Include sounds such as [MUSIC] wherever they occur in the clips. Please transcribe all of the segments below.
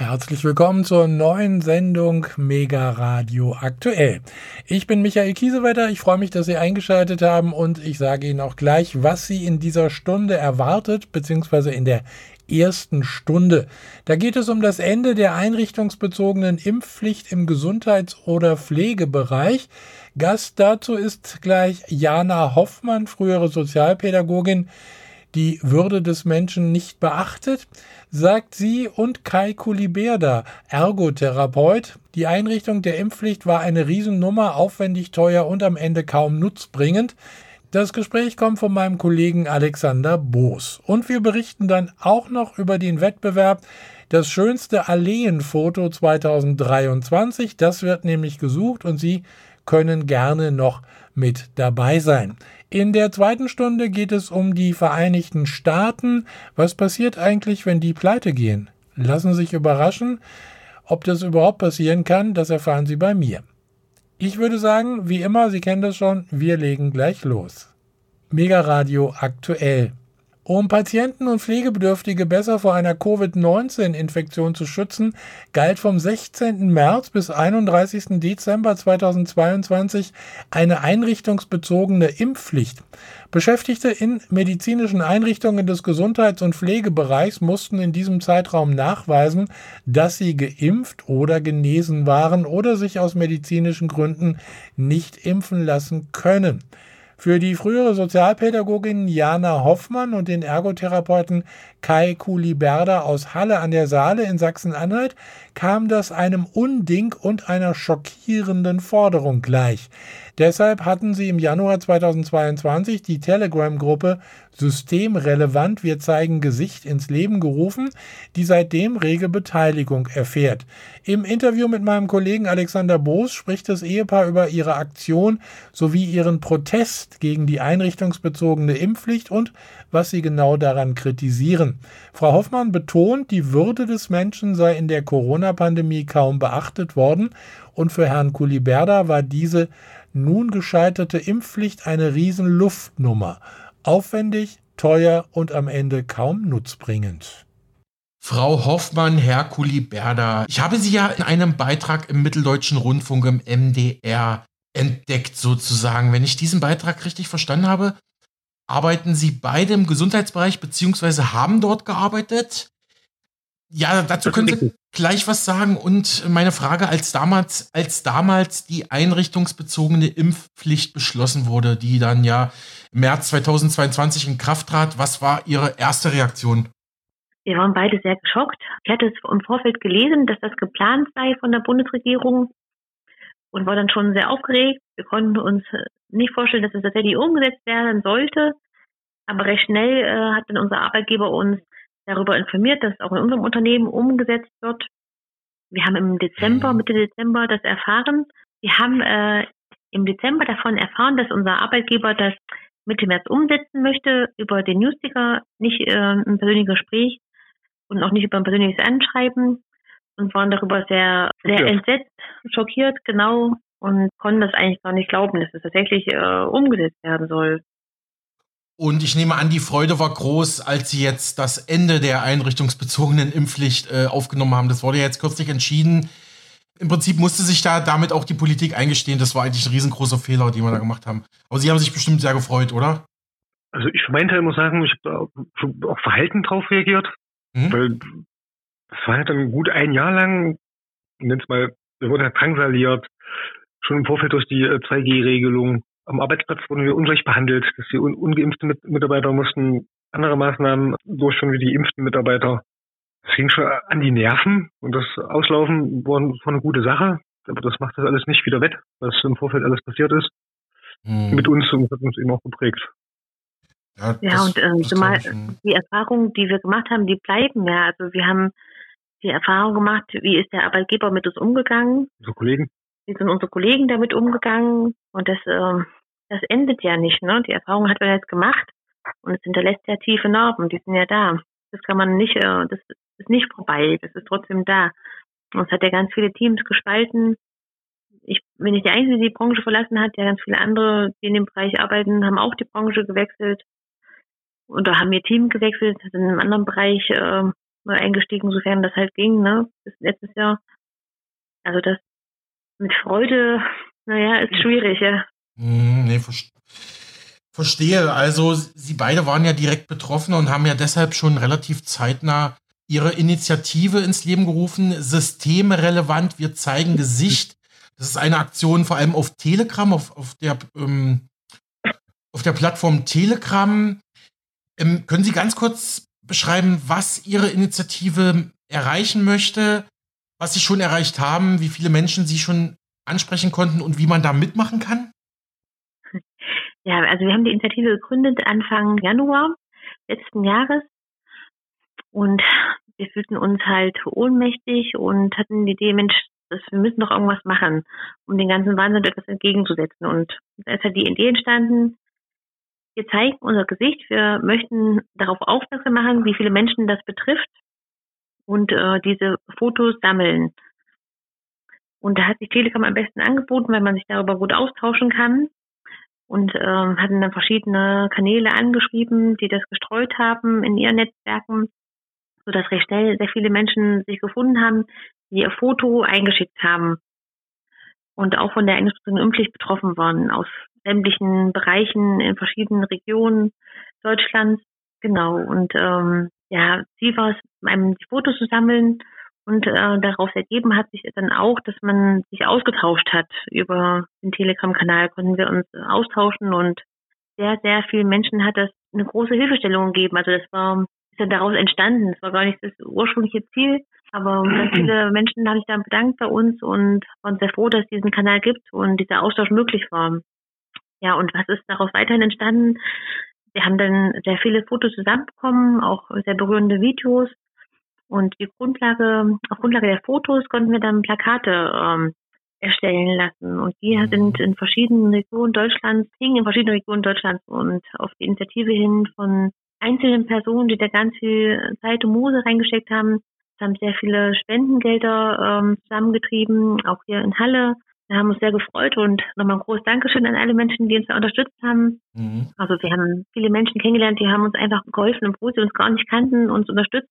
Herzlich willkommen zur neuen Sendung Mega Radio aktuell. Ich bin Michael Kiesewetter. Ich freue mich, dass Sie eingeschaltet haben und ich sage Ihnen auch gleich, was Sie in dieser Stunde erwartet, beziehungsweise in der ersten Stunde. Da geht es um das Ende der einrichtungsbezogenen Impfpflicht im Gesundheits- oder Pflegebereich. Gast dazu ist gleich Jana Hoffmann, frühere Sozialpädagogin, die Würde des Menschen nicht beachtet, sagt sie und Kai Kuliberda, Ergotherapeut. Die Einrichtung der Impfpflicht war eine Riesennummer, aufwendig teuer und am Ende kaum nutzbringend. Das Gespräch kommt von meinem Kollegen Alexander Boos. Und wir berichten dann auch noch über den Wettbewerb Das schönste Alleenfoto 2023. Das wird nämlich gesucht und Sie können gerne noch mit dabei sein. In der zweiten Stunde geht es um die Vereinigten Staaten. Was passiert eigentlich, wenn die pleite gehen? Lassen Sie sich überraschen. Ob das überhaupt passieren kann, das erfahren Sie bei mir. Ich würde sagen, wie immer, Sie kennen das schon, wir legen gleich los. Mega Radio aktuell. Um Patienten und Pflegebedürftige besser vor einer Covid-19-Infektion zu schützen, galt vom 16. März bis 31. Dezember 2022 eine einrichtungsbezogene Impfpflicht. Beschäftigte in medizinischen Einrichtungen des Gesundheits- und Pflegebereichs mussten in diesem Zeitraum nachweisen, dass sie geimpft oder genesen waren oder sich aus medizinischen Gründen nicht impfen lassen können. Für die frühere Sozialpädagogin Jana Hoffmann und den Ergotherapeuten Kai Kuliberda aus Halle an der Saale in Sachsen-Anhalt kam das einem Unding und einer schockierenden Forderung gleich. Deshalb hatten sie im Januar 2022 die Telegram-Gruppe Systemrelevant Wir zeigen Gesicht ins Leben gerufen, die seitdem rege Beteiligung erfährt. Im Interview mit meinem Kollegen Alexander Boos spricht das Ehepaar über ihre Aktion sowie ihren Protest gegen die einrichtungsbezogene Impfpflicht und was sie genau daran kritisieren. Frau Hoffmann betont, die Würde des Menschen sei in der Corona-Pandemie kaum beachtet worden und für Herrn Kuliberda war diese nun gescheiterte Impfpflicht eine Riesenluftnummer. Aufwendig, teuer und am Ende kaum nutzbringend. Frau Hoffmann, Herr Kuliberda, ich habe Sie ja in einem Beitrag im Mitteldeutschen Rundfunk im MDR entdeckt sozusagen. Wenn ich diesen Beitrag richtig verstanden habe, arbeiten Sie beide im Gesundheitsbereich beziehungsweise haben dort gearbeitet. Ja, dazu können Sie gleich was sagen. Und meine Frage, als damals, als damals die einrichtungsbezogene Impfpflicht beschlossen wurde, die dann ja im März 2022 in Kraft trat, was war Ihre erste Reaktion? Wir waren beide sehr geschockt. Ich hatte es im Vorfeld gelesen, dass das geplant sei von der Bundesregierung und war dann schon sehr aufgeregt. Wir konnten uns nicht vorstellen, dass es tatsächlich umgesetzt werden sollte. Aber recht schnell äh, hat dann unser Arbeitgeber uns darüber informiert, dass es auch in unserem Unternehmen umgesetzt wird. Wir haben im Dezember, mhm. Mitte Dezember das erfahren. Wir haben äh, im Dezember davon erfahren, dass unser Arbeitgeber das Mitte März umsetzen möchte, über den Newsticker, nicht äh, ein persönliches Gespräch und auch nicht über ein persönliches Anschreiben und waren darüber sehr, sehr entsetzt, schockiert, genau, und konnten das eigentlich gar nicht glauben, dass es tatsächlich äh, umgesetzt werden soll. Und ich nehme an, die Freude war groß, als sie jetzt das Ende der einrichtungsbezogenen Impfpflicht äh, aufgenommen haben. Das wurde ja jetzt kürzlich entschieden. Im Prinzip musste sich da damit auch die Politik eingestehen. Das war eigentlich ein riesengroßer Fehler, den wir da gemacht haben. Aber Sie haben sich bestimmt sehr gefreut, oder? Also ich für meinen Teil muss sagen, ich habe auch verhalten drauf reagiert. Mhm. Weil das war ja dann gut ein Jahr lang, nenn's mal, wir wurden halt drangsaliert, schon im Vorfeld durch die 2G-Regelung. Äh, am Arbeitsplatz wurden wir unrecht behandelt, dass die un ungeimpften Mit Mitarbeiter mussten andere Maßnahmen durchführen wie die impften Mitarbeiter. Es ging schon an die Nerven und das Auslaufen war, war eine gute Sache, aber das macht das alles nicht wieder wett, was im Vorfeld alles passiert ist. Hm. Mit uns und hat uns eben auch geprägt. Ja, ja und ähm, zumal die Erfahrungen, die wir gemacht haben, die bleiben ja. Also wir haben die Erfahrung gemacht, wie ist der Arbeitgeber mit uns umgegangen. Unsere Kollegen. Wie sind unsere Kollegen damit umgegangen? Und das, ähm, das endet ja nicht. Ne? Die Erfahrung hat man jetzt gemacht und es hinterlässt ja tiefe Narben. Die sind ja da. Das kann man nicht, äh, das ist nicht vorbei. Das ist trotzdem da. Und es hat ja ganz viele Teams gespalten. Ich bin nicht die Einzige, die die Branche verlassen hat. Ja, ganz viele andere, die in dem Bereich arbeiten, haben auch die Branche gewechselt. Oder haben ihr Team gewechselt, sind in einem anderen Bereich äh, eingestiegen, sofern das halt ging, ne, bis letztes Jahr. Also das mit Freude, naja, ist schwierig, ja. Hm, nee, verstehe. Also Sie beide waren ja direkt betroffen und haben ja deshalb schon relativ zeitnah Ihre Initiative ins Leben gerufen. Systemrelevant, wir zeigen Gesicht. Das ist eine Aktion vor allem auf Telegram, auf, auf, der, ähm, auf der Plattform Telegram. Ähm, können Sie ganz kurz beschreiben, was Ihre Initiative erreichen möchte, was Sie schon erreicht haben, wie viele Menschen Sie schon ansprechen konnten und wie man da mitmachen kann? [LAUGHS] Ja, also wir haben die Initiative gegründet Anfang Januar letzten Jahres und wir fühlten uns halt ohnmächtig und hatten die Idee, Mensch, wir müssen doch irgendwas machen, um den ganzen Wahnsinn etwas entgegenzusetzen. Und da ist halt die Idee entstanden, wir zeigen unser Gesicht, wir möchten darauf aufmerksam machen, wie viele Menschen das betrifft und äh, diese Fotos sammeln. Und da hat sich Telegram am besten angeboten, weil man sich darüber gut austauschen kann. Und ähm, hatten dann verschiedene Kanäle angeschrieben, die das gestreut haben in ihren Netzwerken, sodass recht schnell sehr viele Menschen sich gefunden haben, die ihr Foto eingeschickt haben und auch von der Einrichtung Impfpflicht betroffen waren, aus sämtlichen Bereichen in verschiedenen Regionen Deutschlands. Genau. Und ähm, ja, Ziel war es, einem die Fotos zu sammeln und äh, daraus ergeben hat sich dann auch, dass man sich ausgetauscht hat über den Telegram-Kanal, konnten wir uns austauschen und sehr, sehr vielen Menschen hat das eine große Hilfestellung gegeben. Also das war ist ja daraus entstanden. Das war gar nicht das ursprüngliche Ziel, aber ganz viele [CLEARS THROAT] Menschen haben sich dann bedankt bei uns und waren sehr froh, dass es diesen Kanal gibt und dieser Austausch möglich war. Ja, und was ist daraus weiterhin entstanden? Wir haben dann sehr viele Fotos zusammenbekommen, auch sehr berührende Videos und die Grundlage, auf Grundlage der Fotos konnten wir dann Plakate ähm, erstellen lassen. Und die mhm. sind in verschiedenen Regionen Deutschlands, hingen in verschiedenen Regionen Deutschlands und auf die Initiative hin von einzelnen Personen, die da ganz viel Zeit und Muse reingesteckt haben. Haben sehr viele Spendengelder ähm, zusammengetrieben, auch hier in Halle. Wir haben uns sehr gefreut und nochmal ein großes Dankeschön an alle Menschen, die uns da unterstützt haben. Mhm. Also wir haben viele Menschen kennengelernt, die haben uns einfach geholfen, obwohl sie uns gar nicht kannten, uns unterstützt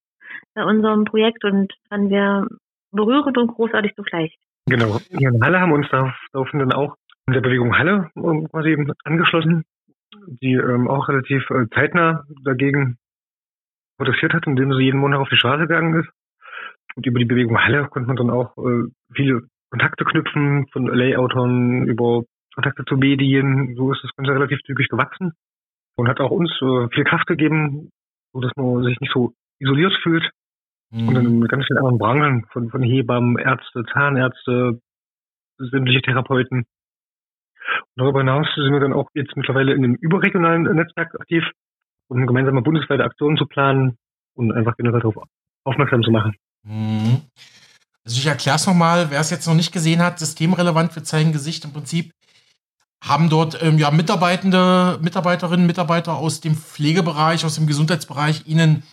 bei unserem Projekt und fanden wir berührend und großartig zugleich. Genau. Hier in Halle haben uns daraufhin dann auch in der Bewegung Halle ähm, quasi angeschlossen, die ähm, auch relativ äh, zeitnah dagegen protestiert hat, indem sie jeden Monat auf die Straße gegangen ist. Und über die Bewegung Halle konnte man dann auch äh, viele Kontakte knüpfen, von Layoutern über Kontakte zu Medien. So ist das Ganze relativ zügig gewachsen und hat auch uns äh, viel Kraft gegeben, so dass man sich nicht so isoliert fühlt. Mhm. Und in ganz vielen anderen Branchen, von, von Hebammen, Ärzte, Zahnärzte, sämtliche Therapeuten. Und darüber hinaus sind wir dann auch jetzt mittlerweile in einem überregionalen Netzwerk aktiv, um gemeinsame bundesweite Aktionen zu planen und einfach generell darauf aufmerksam zu machen. Mhm. Also ich erkläre es nochmal, wer es jetzt noch nicht gesehen hat, systemrelevant für zeigen Gesicht im Prinzip haben dort ähm, ja Mitarbeitende, Mitarbeiterinnen, Mitarbeiter aus dem Pflegebereich, aus dem Gesundheitsbereich ihnen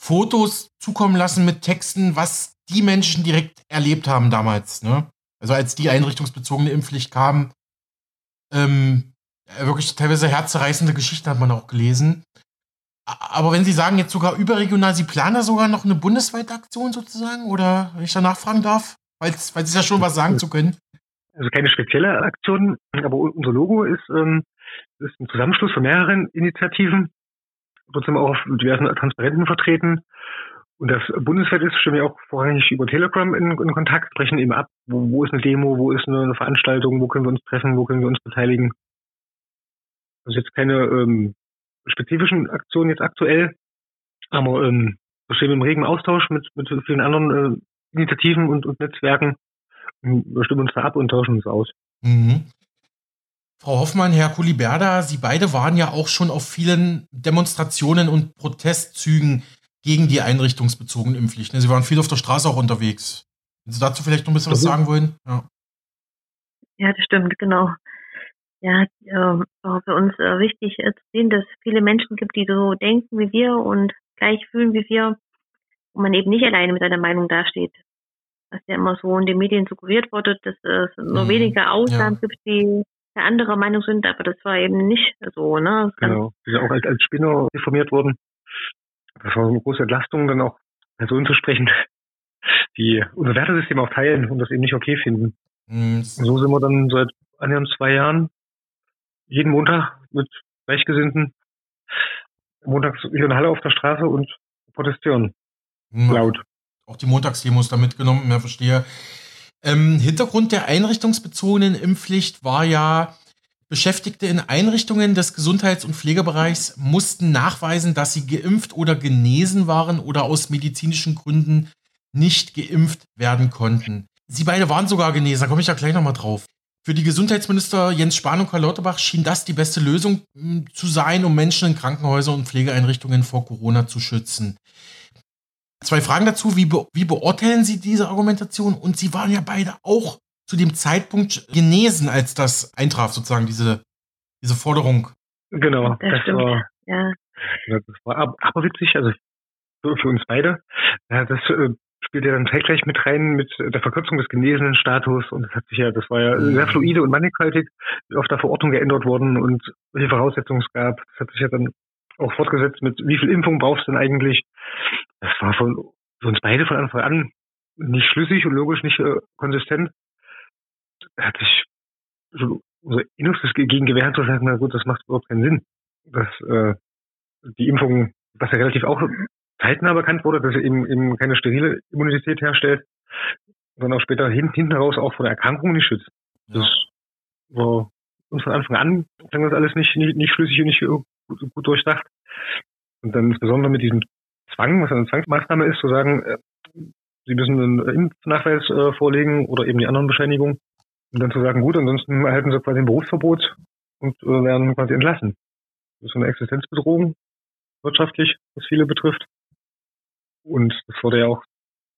Fotos zukommen lassen mit Texten, was die Menschen direkt erlebt haben damals. Ne? Also als die einrichtungsbezogene Impfpflicht kam, ähm, wirklich teilweise herzzerreißende Geschichten hat man auch gelesen. Aber wenn Sie sagen jetzt sogar überregional, Sie planen da sogar noch eine bundesweite Aktion sozusagen? Oder wenn ich da nachfragen darf? Weil es ja schon was sagen zu können. Also keine spezielle Aktion, aber unser Logo ist, ähm, ist ein Zusammenschluss von mehreren Initiativen, trotzdem auch auf diversen Transparenten vertreten. Und das bundesweit ist, stehen wir auch vorrangig über Telegram in, in Kontakt, sprechen eben ab, wo, wo, ist eine Demo, wo ist eine, eine, Veranstaltung, wo können wir uns treffen, wo können wir uns beteiligen. Also jetzt keine ähm, spezifischen Aktionen jetzt aktuell, aber ähm, wir stehen im regen Austausch mit, mit vielen anderen äh, Initiativen und, und Netzwerken. Wir stimmen uns da ab und tauschen uns aus. Mhm. Frau Hoffmann, Herr Kuliberda, Sie beide waren ja auch schon auf vielen Demonstrationen und Protestzügen gegen die einrichtungsbezogenen Impfpflichten. Sie waren viel auf der Straße auch unterwegs. Wenn Sie dazu vielleicht noch ein bisschen was sagen wollen? Ja, ja das stimmt, genau. Ja, äh, war für uns äh, wichtig äh, zu sehen, dass es viele Menschen gibt, die so denken wie wir und gleich fühlen wie wir, wo man eben nicht alleine mit seiner Meinung dasteht. Was ja immer so in den Medien suggeriert wurde, dass es nur mhm. wenige Ausnahmen ja. gibt, die der anderer Meinung sind, aber das war eben nicht so, ne? Genau, die sind auch als, als Spinner informiert worden. Das war eine große Entlastung, dann auch Personen zu sprechen, [LAUGHS] die unser Wertesystem auch teilen und das eben nicht okay finden. Mhm. so sind wir dann seit annähernd zwei Jahren jeden Montag mit Gleichgesinnten montags wieder in Halle auf der Straße und protestieren. Mhm. Laut. Auch die Montagsdemos da mitgenommen, mehr verstehe. Ähm, Hintergrund der einrichtungsbezogenen Impfpflicht war ja, Beschäftigte in Einrichtungen des Gesundheits- und Pflegebereichs mussten nachweisen, dass sie geimpft oder genesen waren oder aus medizinischen Gründen nicht geimpft werden konnten. Sie beide waren sogar genesen, da komme ich ja gleich nochmal drauf. Für die Gesundheitsminister Jens Spahn und Karl Lauterbach schien das die beste Lösung hm, zu sein, um Menschen in Krankenhäusern und Pflegeeinrichtungen vor Corona zu schützen. Zwei Fragen dazu. Wie, be wie beurteilen Sie diese Argumentation? Und Sie waren ja beide auch zu dem Zeitpunkt genesen, als das eintraf, sozusagen, diese, diese Forderung. Genau, das, das war, ja. das war aber witzig, also für, für uns beide. Ja, das äh, spielt ja dann zeitgleich mit rein mit der Verkürzung des genesenen Status und das hat sich ja, das war ja mhm. sehr fluide und mannigfaltig auf der Verordnung geändert worden und welche Voraussetzungen es gab. Das hat sich ja dann auch fortgesetzt mit wie viel Impfung brauchst du denn eigentlich? Das war von für uns beide von Anfang an nicht schlüssig und logisch nicht äh, konsistent. Hat sich so unser Innerstes gegen gewehrt zu sagen, na gut, das macht überhaupt keinen Sinn. Dass äh, die Impfung, was ja relativ auch zeitnah bekannt wurde, dass er eben, eben keine sterile Immunität herstellt, sondern auch später hinten, hinten raus auch vor der Erkrankung nicht schützt. Ja. Das war uns von Anfang an klang das alles nicht, nicht, nicht schlüssig und nicht gut, gut durchdacht. Und dann insbesondere mit diesem Zwang, was eine Zwangsmaßnahme ist, zu sagen, äh, Sie müssen einen Impfnachweis äh, vorlegen oder eben die anderen Bescheinigungen. Und dann zu sagen, gut, ansonsten erhalten Sie quasi ein Berufsverbot und äh, werden quasi entlassen. Das ist eine Existenzbedrohung, wirtschaftlich, was viele betrifft. Und das wurde ja auch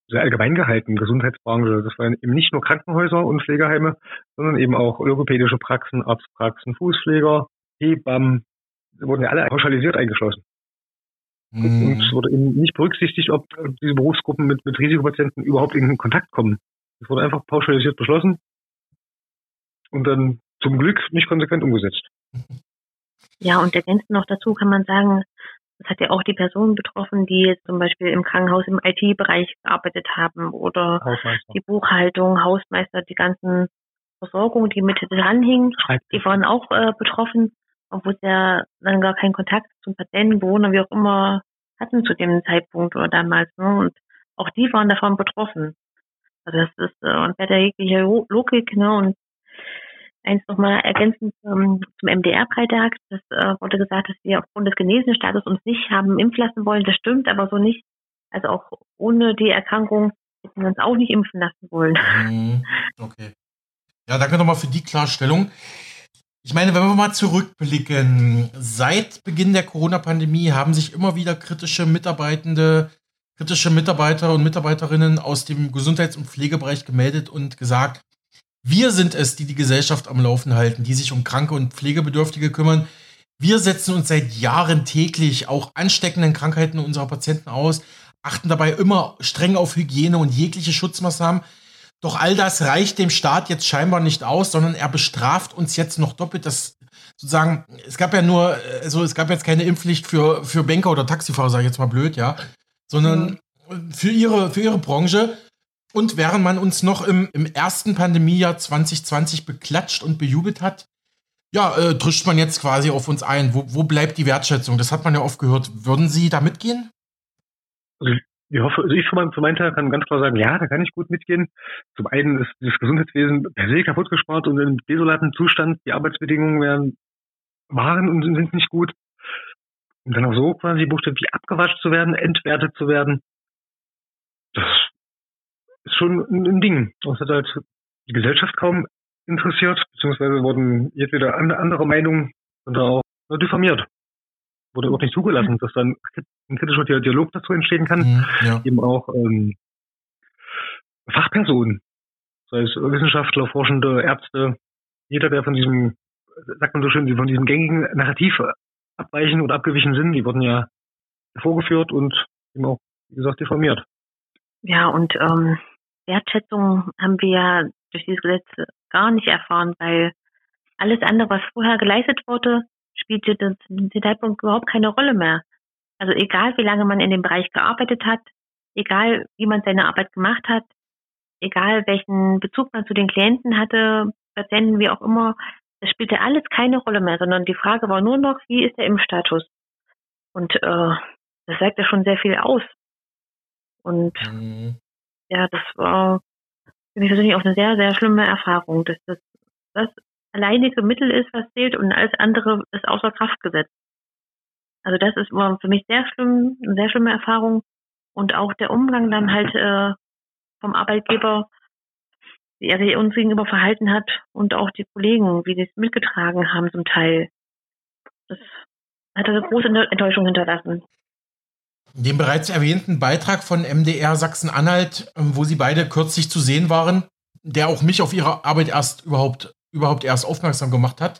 sehr allgemein gehalten, Gesundheitsbranche. Das waren eben nicht nur Krankenhäuser und Pflegeheime, sondern eben auch logopädische Praxen, Arztpraxen, Fußpfleger, Hebammen, die wurden ja alle pauschalisiert eingeschlossen. Und es wurde eben nicht berücksichtigt, ob diese Berufsgruppen mit, mit Risikopatienten überhaupt in Kontakt kommen. Es wurde einfach pauschalisiert beschlossen und dann zum Glück nicht konsequent umgesetzt. [LAUGHS] Ja, und ergänzend noch dazu kann man sagen, das hat ja auch die Personen betroffen, die jetzt zum Beispiel im Krankenhaus im IT-Bereich gearbeitet haben oder die Buchhaltung, Hausmeister, die ganzen Versorgung, die mit dranhingen, die waren auch äh, betroffen, obwohl sie dann gar keinen Kontakt zum Patienten, Bewohner, wie auch immer hatten zu dem Zeitpunkt oder damals. Ne? Und auch die waren davon betroffen. Also das ist äh, und bei der jegliche Logik, ne? Und eins nochmal ergänzend ähm, zum MDR-Freitag. Das äh, wurde gesagt, dass wir aufgrund des Genesenstatus uns nicht haben impfen lassen wollen. Das stimmt aber so nicht. Also auch ohne die Erkrankung hätten wir uns auch nicht impfen lassen wollen. Mhm. Okay. Ja, danke nochmal für die Klarstellung. Ich meine, wenn wir mal zurückblicken, seit Beginn der Corona-Pandemie haben sich immer wieder kritische Mitarbeitende, kritische Mitarbeiter und Mitarbeiterinnen aus dem Gesundheits- und Pflegebereich gemeldet und gesagt, wir sind es, die die Gesellschaft am Laufen halten, die sich um Kranke und Pflegebedürftige kümmern. Wir setzen uns seit Jahren täglich auch ansteckenden Krankheiten unserer Patienten aus, achten dabei immer streng auf Hygiene und jegliche Schutzmaßnahmen. Doch all das reicht dem Staat jetzt scheinbar nicht aus, sondern er bestraft uns jetzt noch doppelt. Das sozusagen, es gab ja nur, also es gab jetzt keine Impfpflicht für, für Banker oder Taxifahrer, sage ich jetzt mal blöd, ja, sondern mhm. für ihre, für ihre Branche. Und während man uns noch im, im ersten Pandemiejahr 2020 beklatscht und bejubelt hat, ja, äh, drischt man jetzt quasi auf uns ein. Wo, wo bleibt die Wertschätzung? Das hat man ja oft gehört. Würden Sie da mitgehen? Ich hoffe, also ich für meinen, für meinen Teil kann ganz klar sagen, ja, da kann ich gut mitgehen. Zum einen ist das Gesundheitswesen per se kaputt gespart und in desolaten Zustand. Die Arbeitsbedingungen werden, waren und sind nicht gut. Und dann auch so quasi buchstäblich abgewatscht zu werden, entwertet zu werden. Das ist schon ein Ding. Das hat halt die Gesellschaft kaum interessiert, beziehungsweise wurden jedwede andere Meinungen und auch diffamiert. Wurde auch nicht zugelassen, dass dann ein kritischer Dialog dazu entstehen kann. Mhm, ja. Eben auch ähm, Fachpersonen, sei es Wissenschaftler, Forschende, Ärzte, jeder, der von diesem, sagt man so schön, von diesem gängigen Narrativ abweichen oder abgewichen sind, die wurden ja vorgeführt und eben auch, wie gesagt, diffamiert. Ja, und ähm, Wertschätzung haben wir ja durch dieses Gesetz gar nicht erfahren, weil alles andere, was vorher geleistet wurde, spielte zu dem Zeitpunkt überhaupt keine Rolle mehr. Also egal, wie lange man in dem Bereich gearbeitet hat, egal wie man seine Arbeit gemacht hat, egal welchen Bezug man zu den Klienten hatte, Patienten, wie auch immer, das spielte alles keine Rolle mehr, sondern die Frage war nur noch, wie ist der Impfstatus? Und äh, das sagt ja schon sehr viel aus. Und mhm. ja, das war für mich persönlich auch eine sehr, sehr schlimme Erfahrung, dass das das alleinige Mittel ist, was zählt und alles andere ist außer Kraft gesetzt. Also das ist für mich sehr schlimm, eine sehr schlimme Erfahrung. Und auch der Umgang dann halt äh, vom Arbeitgeber, wie er sich uns gegenüber verhalten hat und auch die Kollegen, wie sie es mitgetragen haben zum Teil. Das hat eine große Enttäuschung hinterlassen. In dem bereits erwähnten Beitrag von MDR Sachsen-Anhalt, ähm, wo Sie beide kürzlich zu sehen waren, der auch mich auf Ihre Arbeit erst überhaupt, überhaupt erst aufmerksam gemacht hat.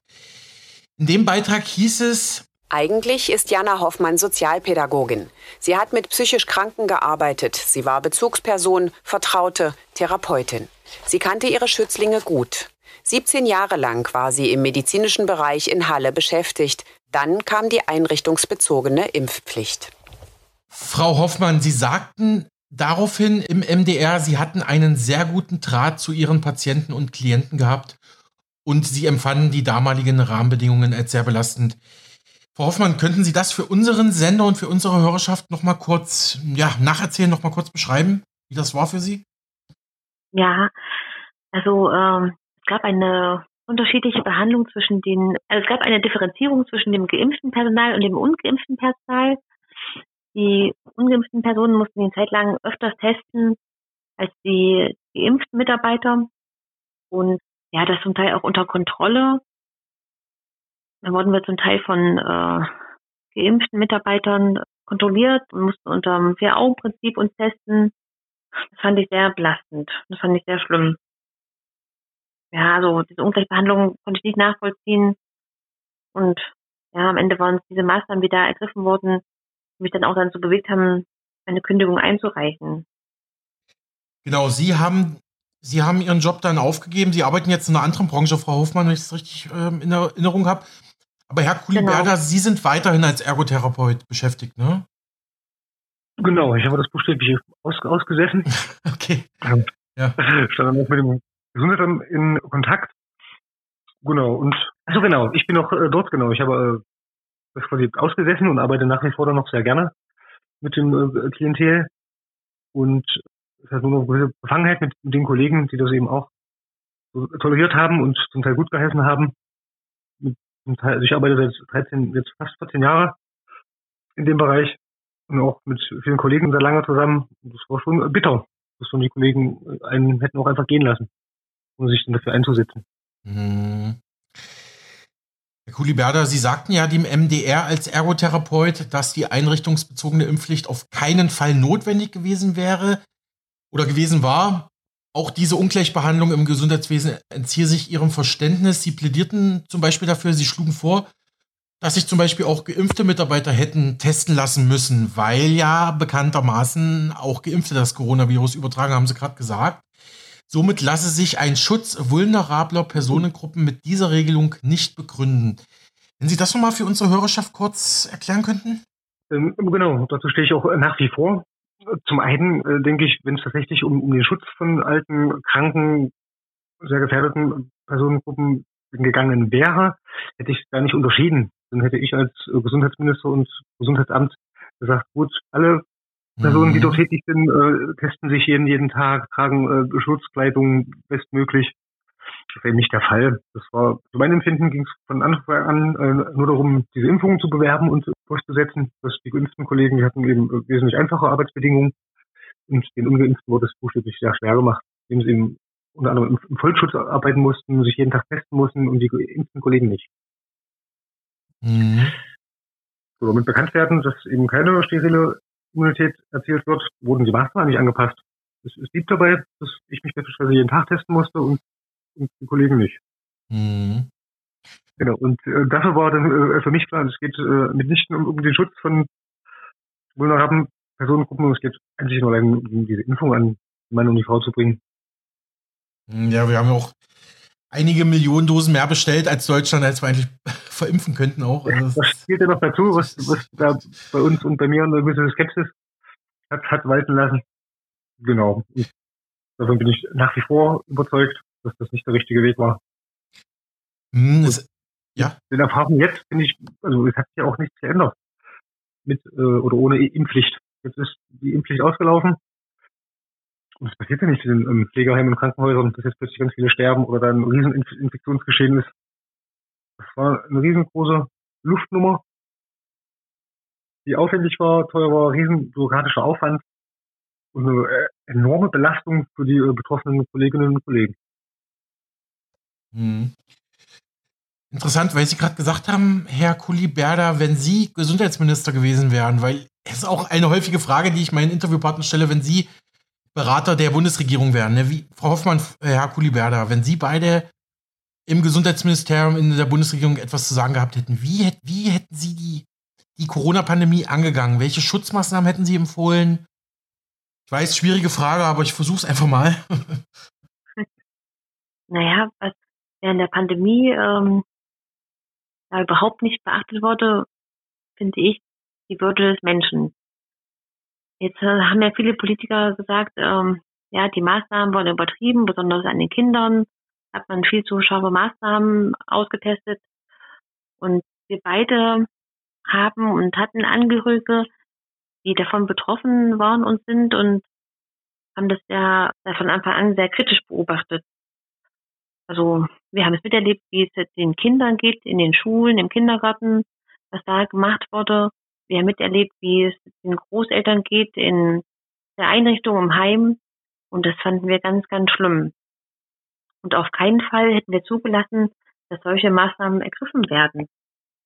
In dem Beitrag hieß es, eigentlich ist Jana Hoffmann Sozialpädagogin. Sie hat mit psychisch Kranken gearbeitet. Sie war Bezugsperson, Vertraute, Therapeutin. Sie kannte ihre Schützlinge gut. 17 Jahre lang war sie im medizinischen Bereich in Halle beschäftigt. Dann kam die einrichtungsbezogene Impfpflicht. Frau Hoffmann, Sie sagten daraufhin im MDR, Sie hatten einen sehr guten Draht zu Ihren Patienten und Klienten gehabt und Sie empfanden die damaligen Rahmenbedingungen als sehr belastend. Frau Hoffmann, könnten Sie das für unseren Sender und für unsere Hörerschaft noch mal kurz ja, nacherzählen, noch mal kurz beschreiben, wie das war für Sie? Ja, also ähm, es gab eine unterschiedliche Behandlung zwischen den, also es gab eine Differenzierung zwischen dem geimpften Personal und dem ungeimpften Personal. Die ungeimpften Personen mussten die Zeit lang öfters testen als die geimpften Mitarbeiter. Und ja, das zum Teil auch unter Kontrolle. Dann wurden wir zum Teil von äh, geimpften Mitarbeitern kontrolliert und mussten unter dem Vier-Augen-Prinzip uns testen. Das fand ich sehr belastend. Das fand ich sehr schlimm. Ja, also diese Ungleichbehandlung konnte ich nicht nachvollziehen. Und ja, am Ende waren es diese Maßnahmen, die da ergriffen wurden, die mich dann auch dazu bewegt haben, eine Kündigung einzureichen. Genau, Sie haben, Sie haben Ihren Job dann aufgegeben. Sie arbeiten jetzt in einer anderen Branche, Frau Hofmann, wenn ich es richtig ähm, in Erinnerung habe. Aber Herr Kuliberda, genau. Sie sind weiterhin als Ergotherapeut beschäftigt, ne? Genau, ich habe das buchstäblich aus, ausgesessen. [LAUGHS] okay. Ähm, ja. Stand dann auch mit dem Gesundheitsamt in Kontakt. Genau, und also genau, ich bin noch äh, dort, genau. Ich habe äh, das quasi ausgesessen und arbeite nach wie vor dann noch sehr gerne mit dem äh, Klientel. Und es hat nur eine gewisse Befangenheit mit, mit den Kollegen, die das eben auch so toleriert haben und zum Teil gut geheißen haben. Also ich arbeite seit 13, jetzt fast 14 Jahre in dem Bereich und auch mit vielen Kollegen sehr lange zusammen. Das war schon bitter, dass schon die Kollegen einen hätten auch einfach gehen lassen, um sich dann dafür einzusetzen. Mhm. Herr Kuliberda, Sie sagten ja dem MDR als Ergotherapeut, dass die einrichtungsbezogene Impfpflicht auf keinen Fall notwendig gewesen wäre oder gewesen war. Auch diese Ungleichbehandlung im Gesundheitswesen entziehe sich Ihrem Verständnis. Sie plädierten zum Beispiel dafür, Sie schlugen vor, dass sich zum Beispiel auch geimpfte Mitarbeiter hätten testen lassen müssen, weil ja bekanntermaßen auch Geimpfte das Coronavirus übertragen, haben Sie gerade gesagt. Somit lasse sich ein Schutz vulnerabler Personengruppen mit dieser Regelung nicht begründen. Wenn Sie das nochmal für unsere Hörerschaft kurz erklären könnten? Ähm, genau, dazu stehe ich auch nach wie vor. Zum einen äh, denke ich, wenn es tatsächlich um, um den Schutz von alten, kranken, sehr gefährdeten Personengruppen gegangen wäre, hätte ich es gar nicht unterschieden. Dann hätte ich als Gesundheitsminister und Gesundheitsamt gesagt, gut, alle Personen, die mhm. dort tätig sind, äh, testen sich jeden, jeden Tag, tragen äh, Schutzkleidung bestmöglich. Das wäre nicht der Fall. Das war, zu meinem Empfinden ging es von Anfang an äh, nur darum, diese Impfungen zu bewerben und durchzusetzen. Dass die geimpften Kollegen, die hatten eben wesentlich einfache Arbeitsbedingungen und den Ungeimpften wurde es buchstäblich sehr schwer gemacht, indem sie eben unter anderem im Vollschutz arbeiten mussten, sich jeden Tag testen mussten und die geimpften Kollegen nicht. Mhm. So, damit bekannt werden, dass eben keine sterile Immunität erzielt wird, wurden die Maßnahmen nicht angepasst. Es, es blieb dabei, dass ich mich beispielsweise jeden Tag testen musste und, und die Kollegen nicht. Mhm. Genau, und äh, dafür war dann äh, für mich klar, es geht äh, mitnichten um, um den Schutz von vulnerablen Personengruppen, es geht eigentlich nur um diese Impfung an Mann und die Frau zu bringen. Ja, wir haben ja auch einige Millionen Dosen mehr bestellt als Deutschland, als wir eigentlich [LAUGHS] verimpfen könnten auch. Also das spielt ja noch dazu, was, was da bei uns und bei mir eine gewisse Skepsis hat, hat walten lassen. Genau. Davon bin ich nach wie vor überzeugt, dass das nicht der richtige Weg war. Hm, das, ja. Den Erfahrungen jetzt bin ich, also es hat sich ja auch nichts geändert. Mit äh, oder ohne Impfpflicht. Jetzt ist die Impfpflicht ausgelaufen. Und es passiert ja nicht in den Pflegeheimen und Krankenhäusern, dass jetzt plötzlich ganz viele sterben oder da ein Rieseninfektionsgeschehen ist. Das war eine riesengroße Luftnummer, die aufwendig war, teuer war, riesen bürokratischer Aufwand und eine äh, enorme Belastung für die äh, betroffenen Kolleginnen und Kollegen. Hm. Interessant, weil Sie gerade gesagt haben, Herr Kuliberda, wenn Sie Gesundheitsminister gewesen wären, weil es ist auch eine häufige Frage, die ich meinen Interviewpartnern stelle, wenn Sie Berater der Bundesregierung wären, ne? wie Frau Hoffmann, äh, Herr Kuliberda, wenn Sie beide im Gesundheitsministerium in der Bundesregierung etwas zu sagen gehabt hätten, wie, wie hätten Sie die, die Corona-Pandemie angegangen? Welche Schutzmaßnahmen hätten Sie empfohlen? Ich weiß, schwierige Frage, aber ich versuche es einfach mal. [LAUGHS] naja, was während der Pandemie ähm, da überhaupt nicht beachtet wurde, finde ich, die Würde des Menschen. Jetzt äh, haben ja viele Politiker gesagt, ähm, ja, die Maßnahmen wurden übertrieben, besonders an den Kindern hat man viel zu scharfe Maßnahmen ausgetestet. Und wir beide haben und hatten Angehörige, die davon betroffen waren und sind und haben das ja von Anfang an sehr kritisch beobachtet. Also wir haben es miterlebt, wie es den Kindern geht, in den Schulen, im Kindergarten, was da gemacht wurde. Wir haben miterlebt, wie es den Großeltern geht, in der Einrichtung, im Heim. Und das fanden wir ganz, ganz schlimm. Und auf keinen Fall hätten wir zugelassen, dass solche Maßnahmen ergriffen werden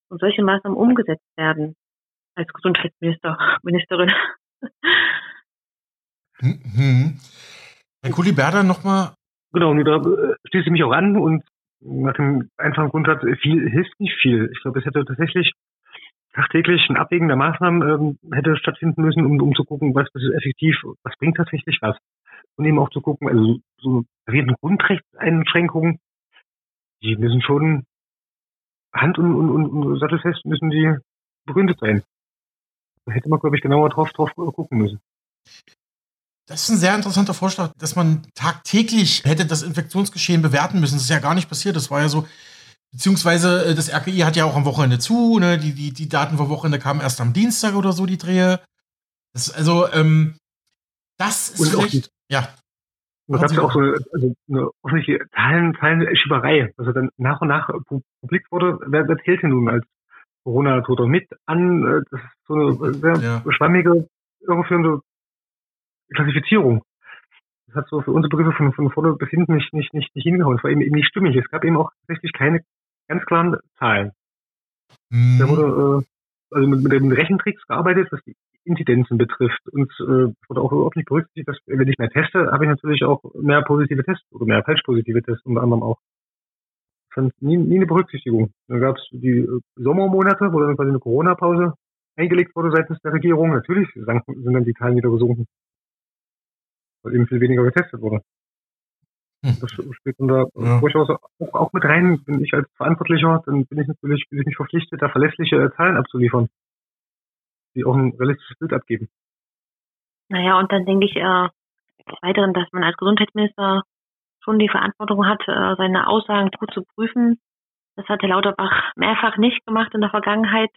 und solche Maßnahmen umgesetzt werden als Gesundheitsminister, [LAUGHS] Ministerin. Mhm. Herr Kuliberda, nochmal. Genau, und da äh, schließe ich mich auch an und nach dem einfachen Grundsatz, viel hilft nicht viel. Ich glaube, es hätte tatsächlich tagtäglich ein Abwägen der Maßnahmen ähm, hätte stattfinden müssen, um, um zu gucken, was ist effektiv, was bringt tatsächlich was. Und eben auch zu gucken, also so reden Grundrechtseinschränkungen, die müssen schon hand- und, und, und sattelfest müssen die begründet sein. Da hätte man, glaube ich, genauer drauf, drauf gucken müssen. Das ist ein sehr interessanter Vorschlag, dass man tagtäglich hätte das Infektionsgeschehen bewerten müssen. Das ist ja gar nicht passiert. Das war ja so, beziehungsweise äh, das RKI hat ja auch am Wochenende zu. Ne? Die, die, die Daten vom Wochenende kamen erst am Dienstag oder so, die Drehe. Das, also, ähm, das ist Und vielleicht, ja. Und da gab es auch so eine, also eine offensichtliche Zahlen, Zahlenschieberei. Also dann nach und nach publik wurde, wer, wer zählt denn nun als Corona-Toter mit an? Äh, das ist so eine sehr ja. schwammige, irreführende Klassifizierung. Das hat so für unsere Begriffe von, von vorne bis hinten nicht, nicht, nicht, nicht hingehauen. Es war eben, eben nicht stimmig. Es gab eben auch tatsächlich keine ganz klaren Zahlen. Mhm. Da wurde äh, also mit, mit den Rechentricks gearbeitet, was die Inzidenzen betrifft. Und äh, wurde auch überhaupt nicht berücksichtigt, dass wenn ich mehr teste, habe ich natürlich auch mehr positive Tests oder mehr falsch positive Tests unter anderem auch. Fand nie, nie eine Berücksichtigung. Dann gab es die äh, Sommermonate, wo dann quasi eine Corona-Pause eingelegt wurde seitens der Regierung. Natürlich sind dann die Zahlen wieder gesunken weil eben viel weniger getestet wurde. Hm. Das spielt dann da ja. durchaus auch, auch, mit rein. Bin ich als Verantwortlicher, dann bin ich natürlich bin ich mich verpflichtet, da verlässliche Zahlen abzuliefern, die auch ein realistisches Bild abgeben. Naja, und dann denke ich äh, weiteren, dass man als Gesundheitsminister schon die Verantwortung hat, äh, seine Aussagen gut zu prüfen. Das hat Herr Lauterbach mehrfach nicht gemacht in der Vergangenheit.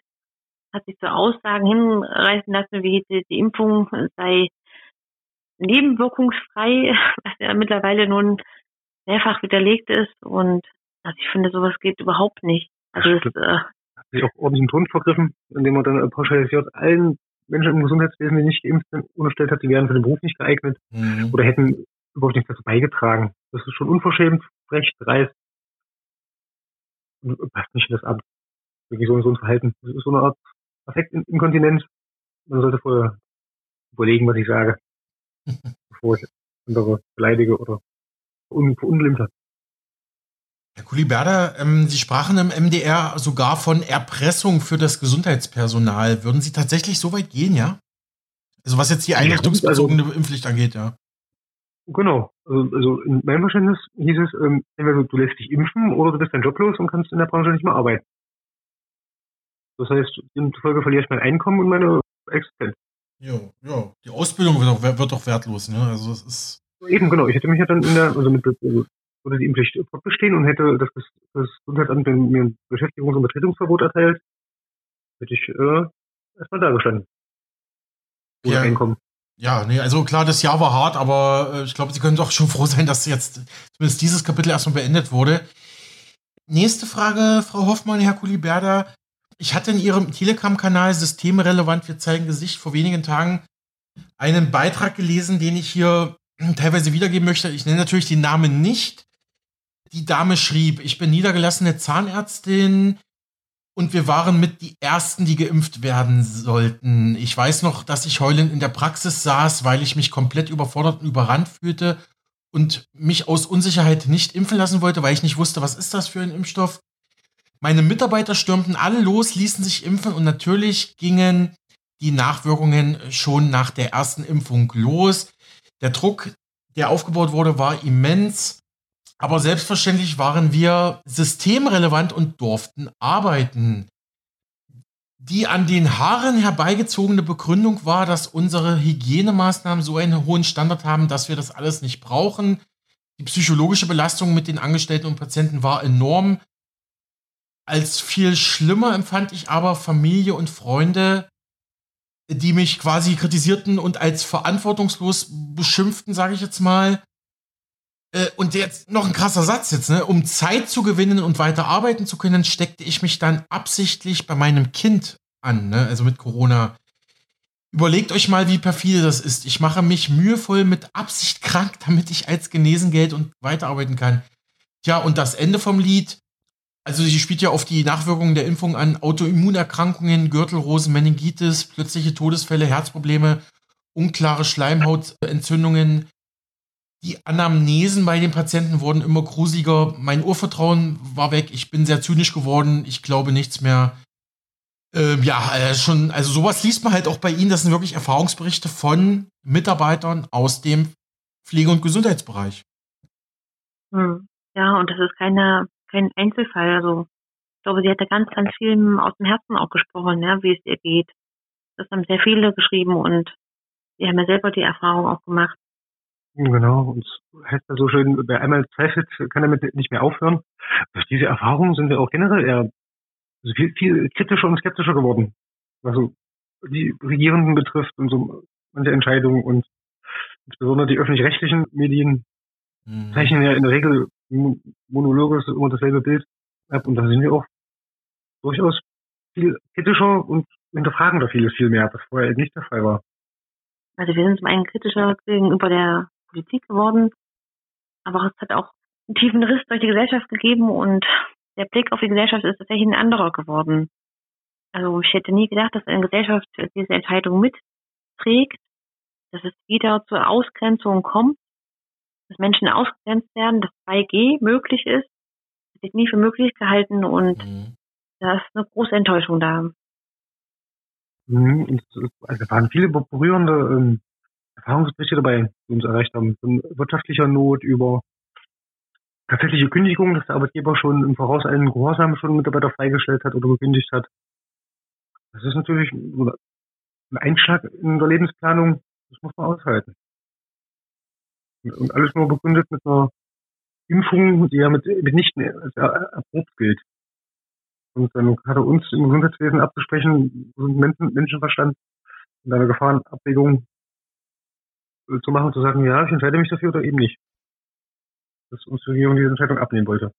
Hat sich zu Aussagen hinreißen lassen, wie die, die Impfung sei nebenwirkungsfrei, [LAUGHS] was ja mittlerweile nun mehrfach widerlegt ist. Und also ich finde, sowas geht überhaupt nicht. Also das, äh, hat sich auch ordentlich einen Ton vergriffen, indem man dann pauschalisiert allen Menschen im Gesundheitswesen, die nicht geimpft sind, unterstellt hat, die wären für den Beruf nicht geeignet mhm. oder hätten überhaupt nichts dazu beigetragen. Das ist schon unverschämt, frech, dreist. Passt nicht in das Amt. Wirklich so, so ein Verhalten. Das ist so eine Art Affektinkontinenz. Man sollte vorher überlegen, was ich sage bevor ich andere beleidige oder verunglimpfe. Herr Kuliberda, ähm, Sie sprachen im MDR sogar von Erpressung für das Gesundheitspersonal. Würden Sie tatsächlich so weit gehen, ja? Also was jetzt die einrichtungsbezogene also, Impfpflicht angeht, ja. Genau. Also, also in meinem Verständnis hieß es, ähm, entweder du lässt dich impfen oder du bist dein Job los und kannst in der Branche nicht mehr arbeiten. Das heißt, demzufolge verliere ich mein Einkommen und meine Existenz. Ja, ja. Die Ausbildung wird auch, wird auch wertlos, ne? Also es ist. Eben, genau. Ich hätte mich ja dann in der, also mit, also würde die Impfpflicht fortbestehen und hätte das, das Gesundheitsamt mir ein Beschäftigungs- und Betretungsverbot erteilt, hätte ich äh, erstmal da gestanden. Ohne ja. Einkommen. Ja, nee, also klar, das Jahr war hart, aber äh, ich glaube, Sie können doch schon froh sein, dass jetzt zumindest dieses Kapitel erstmal beendet wurde. Nächste Frage, Frau Hoffmann, Herr Kuliberda. Ich hatte in Ihrem Telegram-Kanal Systemrelevant, wir zeigen Gesicht vor wenigen Tagen einen Beitrag gelesen, den ich hier [CLEARS THROAT] teilweise wiedergeben möchte. Ich nenne natürlich den Namen nicht. Die Dame schrieb, ich bin niedergelassene Zahnärztin, und wir waren mit die Ersten, die geimpft werden sollten. Ich weiß noch, dass ich heulend in der Praxis saß, weil ich mich komplett überfordert und überrannt fühlte und mich aus Unsicherheit nicht impfen lassen wollte, weil ich nicht wusste, was ist das für ein Impfstoff. Meine Mitarbeiter stürmten alle los, ließen sich impfen und natürlich gingen die Nachwirkungen schon nach der ersten Impfung los. Der Druck, der aufgebaut wurde, war immens. Aber selbstverständlich waren wir systemrelevant und durften arbeiten. Die an den Haaren herbeigezogene Begründung war, dass unsere Hygienemaßnahmen so einen hohen Standard haben, dass wir das alles nicht brauchen. Die psychologische Belastung mit den Angestellten und Patienten war enorm. Als viel schlimmer empfand ich aber Familie und Freunde, die mich quasi kritisierten und als verantwortungslos beschimpften, sage ich jetzt mal. Äh, und jetzt noch ein krasser Satz jetzt, ne? Um Zeit zu gewinnen und weiter arbeiten zu können, steckte ich mich dann absichtlich bei meinem Kind an, ne? Also mit Corona. Überlegt euch mal, wie perfide das ist. Ich mache mich mühevoll mit Absicht krank, damit ich als Genesengeld und weiterarbeiten kann. Tja, und das Ende vom Lied. Also sie spielt ja auf die Nachwirkungen der Impfung an Autoimmunerkrankungen, Gürtelrosen, Meningitis, plötzliche Todesfälle, Herzprobleme, unklare Schleimhautentzündungen, die Anamnesen bei den Patienten wurden immer gruseliger. Mein Urvertrauen war weg. Ich bin sehr zynisch geworden. Ich glaube nichts mehr. Ähm, ja, äh, schon, also sowas liest man halt auch bei Ihnen. Das sind wirklich Erfahrungsberichte von Mitarbeitern aus dem Pflege- und Gesundheitsbereich. Hm. Ja, und das ist keine, kein Einzelfall. Also, ich glaube, sie hat ja ganz, ganz viel aus dem Herzen auch gesprochen, ja, wie es ihr geht. Das haben sehr viele geschrieben und sie haben ja selber die Erfahrung auch gemacht. Genau, und es heißt ja so schön, wer einmal zweifelt, kann damit nicht mehr aufhören. Durch diese Erfahrung sind wir auch generell eher viel, viel kritischer und skeptischer geworden. Also die Regierenden betrifft und so manche Entscheidungen und insbesondere die öffentlich-rechtlichen Medien mhm. zeichnen ja in der Regel monologisch immer dasselbe Bild und da sind wir auch durchaus viel kritischer und hinterfragen da vieles viel mehr, was vorher nicht der Fall war. Also wir sind zum einen kritischer gegenüber der Politik geworden. Aber es hat auch einen tiefen Riss durch die Gesellschaft gegeben und der Blick auf die Gesellschaft ist tatsächlich ein anderer geworden. Also ich hätte nie gedacht, dass eine Gesellschaft diese Entscheidung mitträgt, dass es wieder zur Ausgrenzung kommt, dass Menschen ausgegrenzt werden, dass 2G möglich ist. Das hätte ich nie für möglich gehalten und mhm. da ist eine große Enttäuschung da. Mhm, also waren viele berührende ähm, Erfahrungsberichte dabei, die uns erreicht haben. Von wirtschaftlicher Not über tatsächliche Kündigungen, dass der Arbeitgeber schon im Voraus einen Gehorsam schon Mitarbeiter freigestellt hat oder gekündigt hat. Das ist natürlich ein Einschlag in der Lebensplanung, das muss man aushalten. Und alles nur begründet mit einer Impfung, die ja mit, mitnichten als erprobt gilt. Und dann hat er uns im Gesundheitswesen abzusprechen, Menschen, Menschenverstand und eine Gefahrenabwägung zu machen, zu sagen, ja, ich entscheide mich dafür oder eben nicht. Dass uns die Regierung diese Entscheidung abnehmen wollte.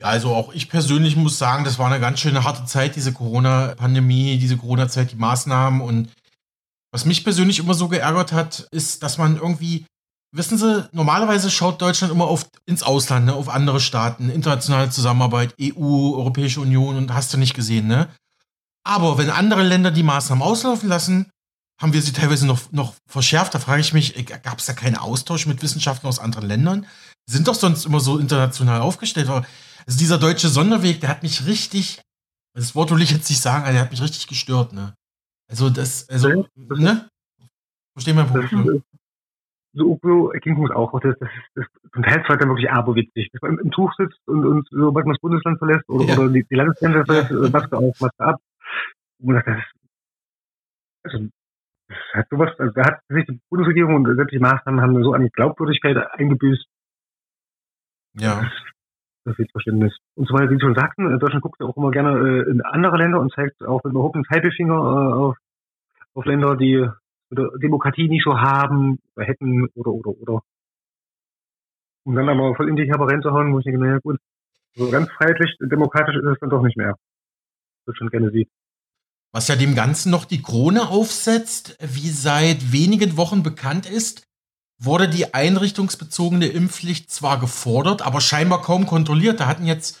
Ja, also auch ich persönlich muss sagen, das war eine ganz schöne harte Zeit, diese Corona-Pandemie, diese Corona-Zeit, die Maßnahmen. Und was mich persönlich immer so geärgert hat, ist, dass man irgendwie, wissen Sie, normalerweise schaut Deutschland immer oft ins Ausland, ne, auf andere Staaten, internationale Zusammenarbeit, EU, Europäische Union und hast du nicht gesehen, ne? Aber wenn andere Länder die Maßnahmen auslaufen lassen, haben wir sie teilweise noch, noch verschärft. Da frage ich mich, äh, gab es da keinen Austausch mit Wissenschaftlern aus anderen Ländern? Sind doch sonst immer so international aufgestellt. Also dieser deutsche Sonderweg, der hat mich richtig, das Wort will ich jetzt nicht sagen, aber der hat mich richtig gestört, ne? Also das, also, ne? Verstehen Punkt, ne? So, so ging es auch. Das, das, das, zum Teil war dann wirklich aberwitzig. Dass man im Tuch sitzt und, und sobald man das Bundesland verlässt oder, ja. oder die, die Landesgrenze verlässt, ja. Maske auf, Maske ab. Und das, also, das hat sowas, also da hat sich die Bundesregierung und sämtliche Maßnahmen haben so an Glaubwürdigkeit eingebüßt. Ja. Das, das ist Verständnis. Und zwar, wie Sie schon sagten, äh, Deutschland guckt ja auch immer gerne äh, in andere Länder und zeigt auch mit überhaupt einen Zeigefinger äh, auf, auf Länder, die Demokratie nicht so haben, oder hätten, oder, oder, oder. Um dann aber voll in die Kerbe reinzuhauen, wo ich denke, naja, gut, so ganz freiheitlich, demokratisch ist es dann doch nicht mehr. Das schon gerne sieht. Was ja dem Ganzen noch die Krone aufsetzt, wie seit wenigen Wochen bekannt ist, wurde die einrichtungsbezogene Impfpflicht zwar gefordert, aber scheinbar kaum kontrolliert. Da hatten jetzt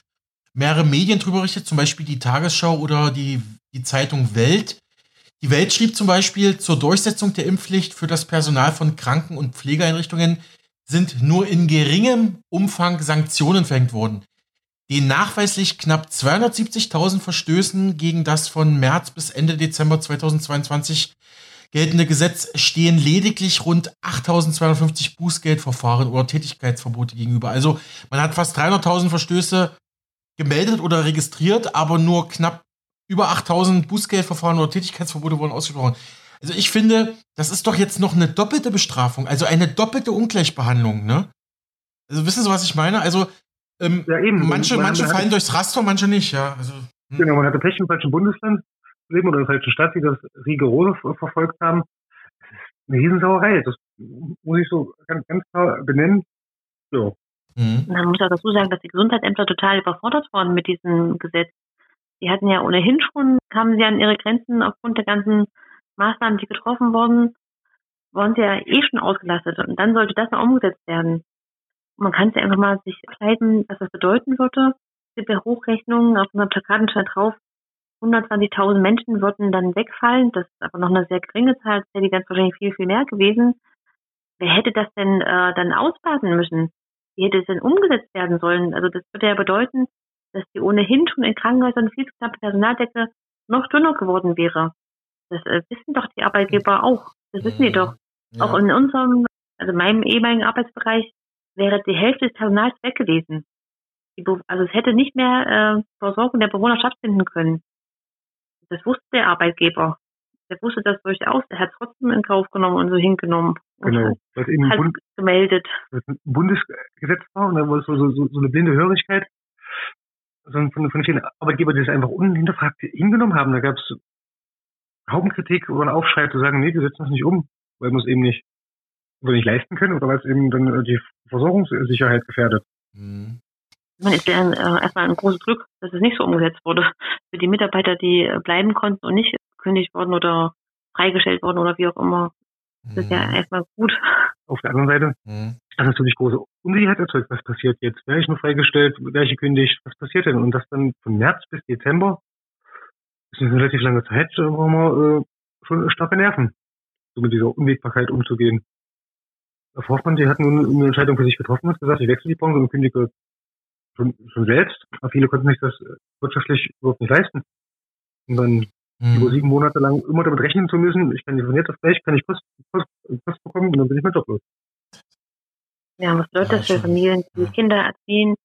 mehrere Medien drüber berichtet, zum Beispiel die Tagesschau oder die, die Zeitung Welt. Die Welt schrieb zum Beispiel, zur Durchsetzung der Impfpflicht für das Personal von Kranken- und Pflegeeinrichtungen sind nur in geringem Umfang Sanktionen verhängt worden. Den nachweislich knapp 270.000 Verstößen gegen das von März bis Ende Dezember 2022 geltende Gesetz stehen lediglich rund 8.250 Bußgeldverfahren oder Tätigkeitsverbote gegenüber. Also man hat fast 300.000 Verstöße gemeldet oder registriert, aber nur knapp über 8.000 Bußgeldverfahren oder Tätigkeitsverbote wurden ausgesprochen. Also ich finde, das ist doch jetzt noch eine doppelte Bestrafung, also eine doppelte Ungleichbehandlung, ne? Also wissen Sie, was ich meine? Also ähm, ja, eben. Manche, man, manche man fallen durchs Raster, manche nicht, ja. Also, hm. Genau, man hatte Pech im falschen Bundesland leben oder in der falschen Stadt, die das rigorose verfolgt haben. Das ist eine Riesensauerei. Das muss ich so ganz, ganz klar benennen. Ja. Mhm. Man muss auch dazu sagen, dass die Gesundheitsämter total überfordert waren mit diesem Gesetz. Die hatten ja ohnehin schon, kamen sie an ihre Grenzen aufgrund der ganzen Maßnahmen, die getroffen wurden, waren sie ja eh schon ausgelastet. Und dann sollte das noch umgesetzt werden man kann ja einfach mal sich kleiden, was das bedeuten würde. Ja Hochrechnungen, auf unseren Plakaten stand drauf, 120.000 Menschen würden dann wegfallen. Das ist aber noch eine sehr geringe Zahl. Das hätte ganz wahrscheinlich viel, viel mehr gewesen. Wer hätte das denn äh, dann ausbaden müssen? Wie hätte es denn umgesetzt werden sollen? Also das würde ja bedeuten, dass die ohnehin schon in Krankenhäusern viel zu knappe Personaldecke noch dünner geworden wäre. Das äh, wissen doch die Arbeitgeber auch. Das wissen die doch. Ja. Auch in unserem, also meinem ehemaligen Arbeitsbereich wäre die Hälfte des Personals weg gewesen. Also es hätte nicht mehr äh, Versorgung der Bewohner stattfinden können. Das wusste der Arbeitgeber. Der wusste das durchaus. Er hat es trotzdem in Kauf genommen und so hingenommen. Genau. Was eben halt Bund, gemeldet. Was ein Bundesgesetz war und da war so, so, so eine blinde Hörigkeit von, von vielen Arbeitgebern, die das einfach unhinterfragt hingenommen haben. Da gab es Hauptkritik oder einen Aufschrei zu sagen, nee, wir setzen das nicht um, weil wir es eben nicht oder nicht leisten können oder weil es eben dann äh, die Versorgungssicherheit gefährdet. Mhm. Man ist ja äh, erstmal ein großes Glück, dass es nicht so umgesetzt wurde. Für die Mitarbeiter, die äh, bleiben konnten und nicht gekündigt worden oder freigestellt worden oder wie auch immer. Das ist ja mhm. erstmal gut. Auf der anderen Seite mhm. hat natürlich große Unsicherheit erzeugt. Was passiert jetzt? Wäre ich nur freigestellt? Wäre ich gekündigt? Was passiert denn? Und das dann von März bis Dezember das ist eine relativ lange Zeit, wo wir äh, schon starke Nerven, so mit dieser Unwägbarkeit umzugehen. Frau Hoffmann, die hat nun eine Entscheidung für sich getroffen und gesagt, ich wechsle die Branche und kündige schon, schon selbst. Aber viele konnten sich das wirtschaftlich überhaupt nicht leisten. Und dann hm. über sieben Monate lang immer damit rechnen zu müssen, ich kann nicht von jetzt auf gleich, kann ich Post, Post, Post bekommen und dann bin ich Job los. Ja, was bedeutet das für Familien, die ja. Kinder erziehen,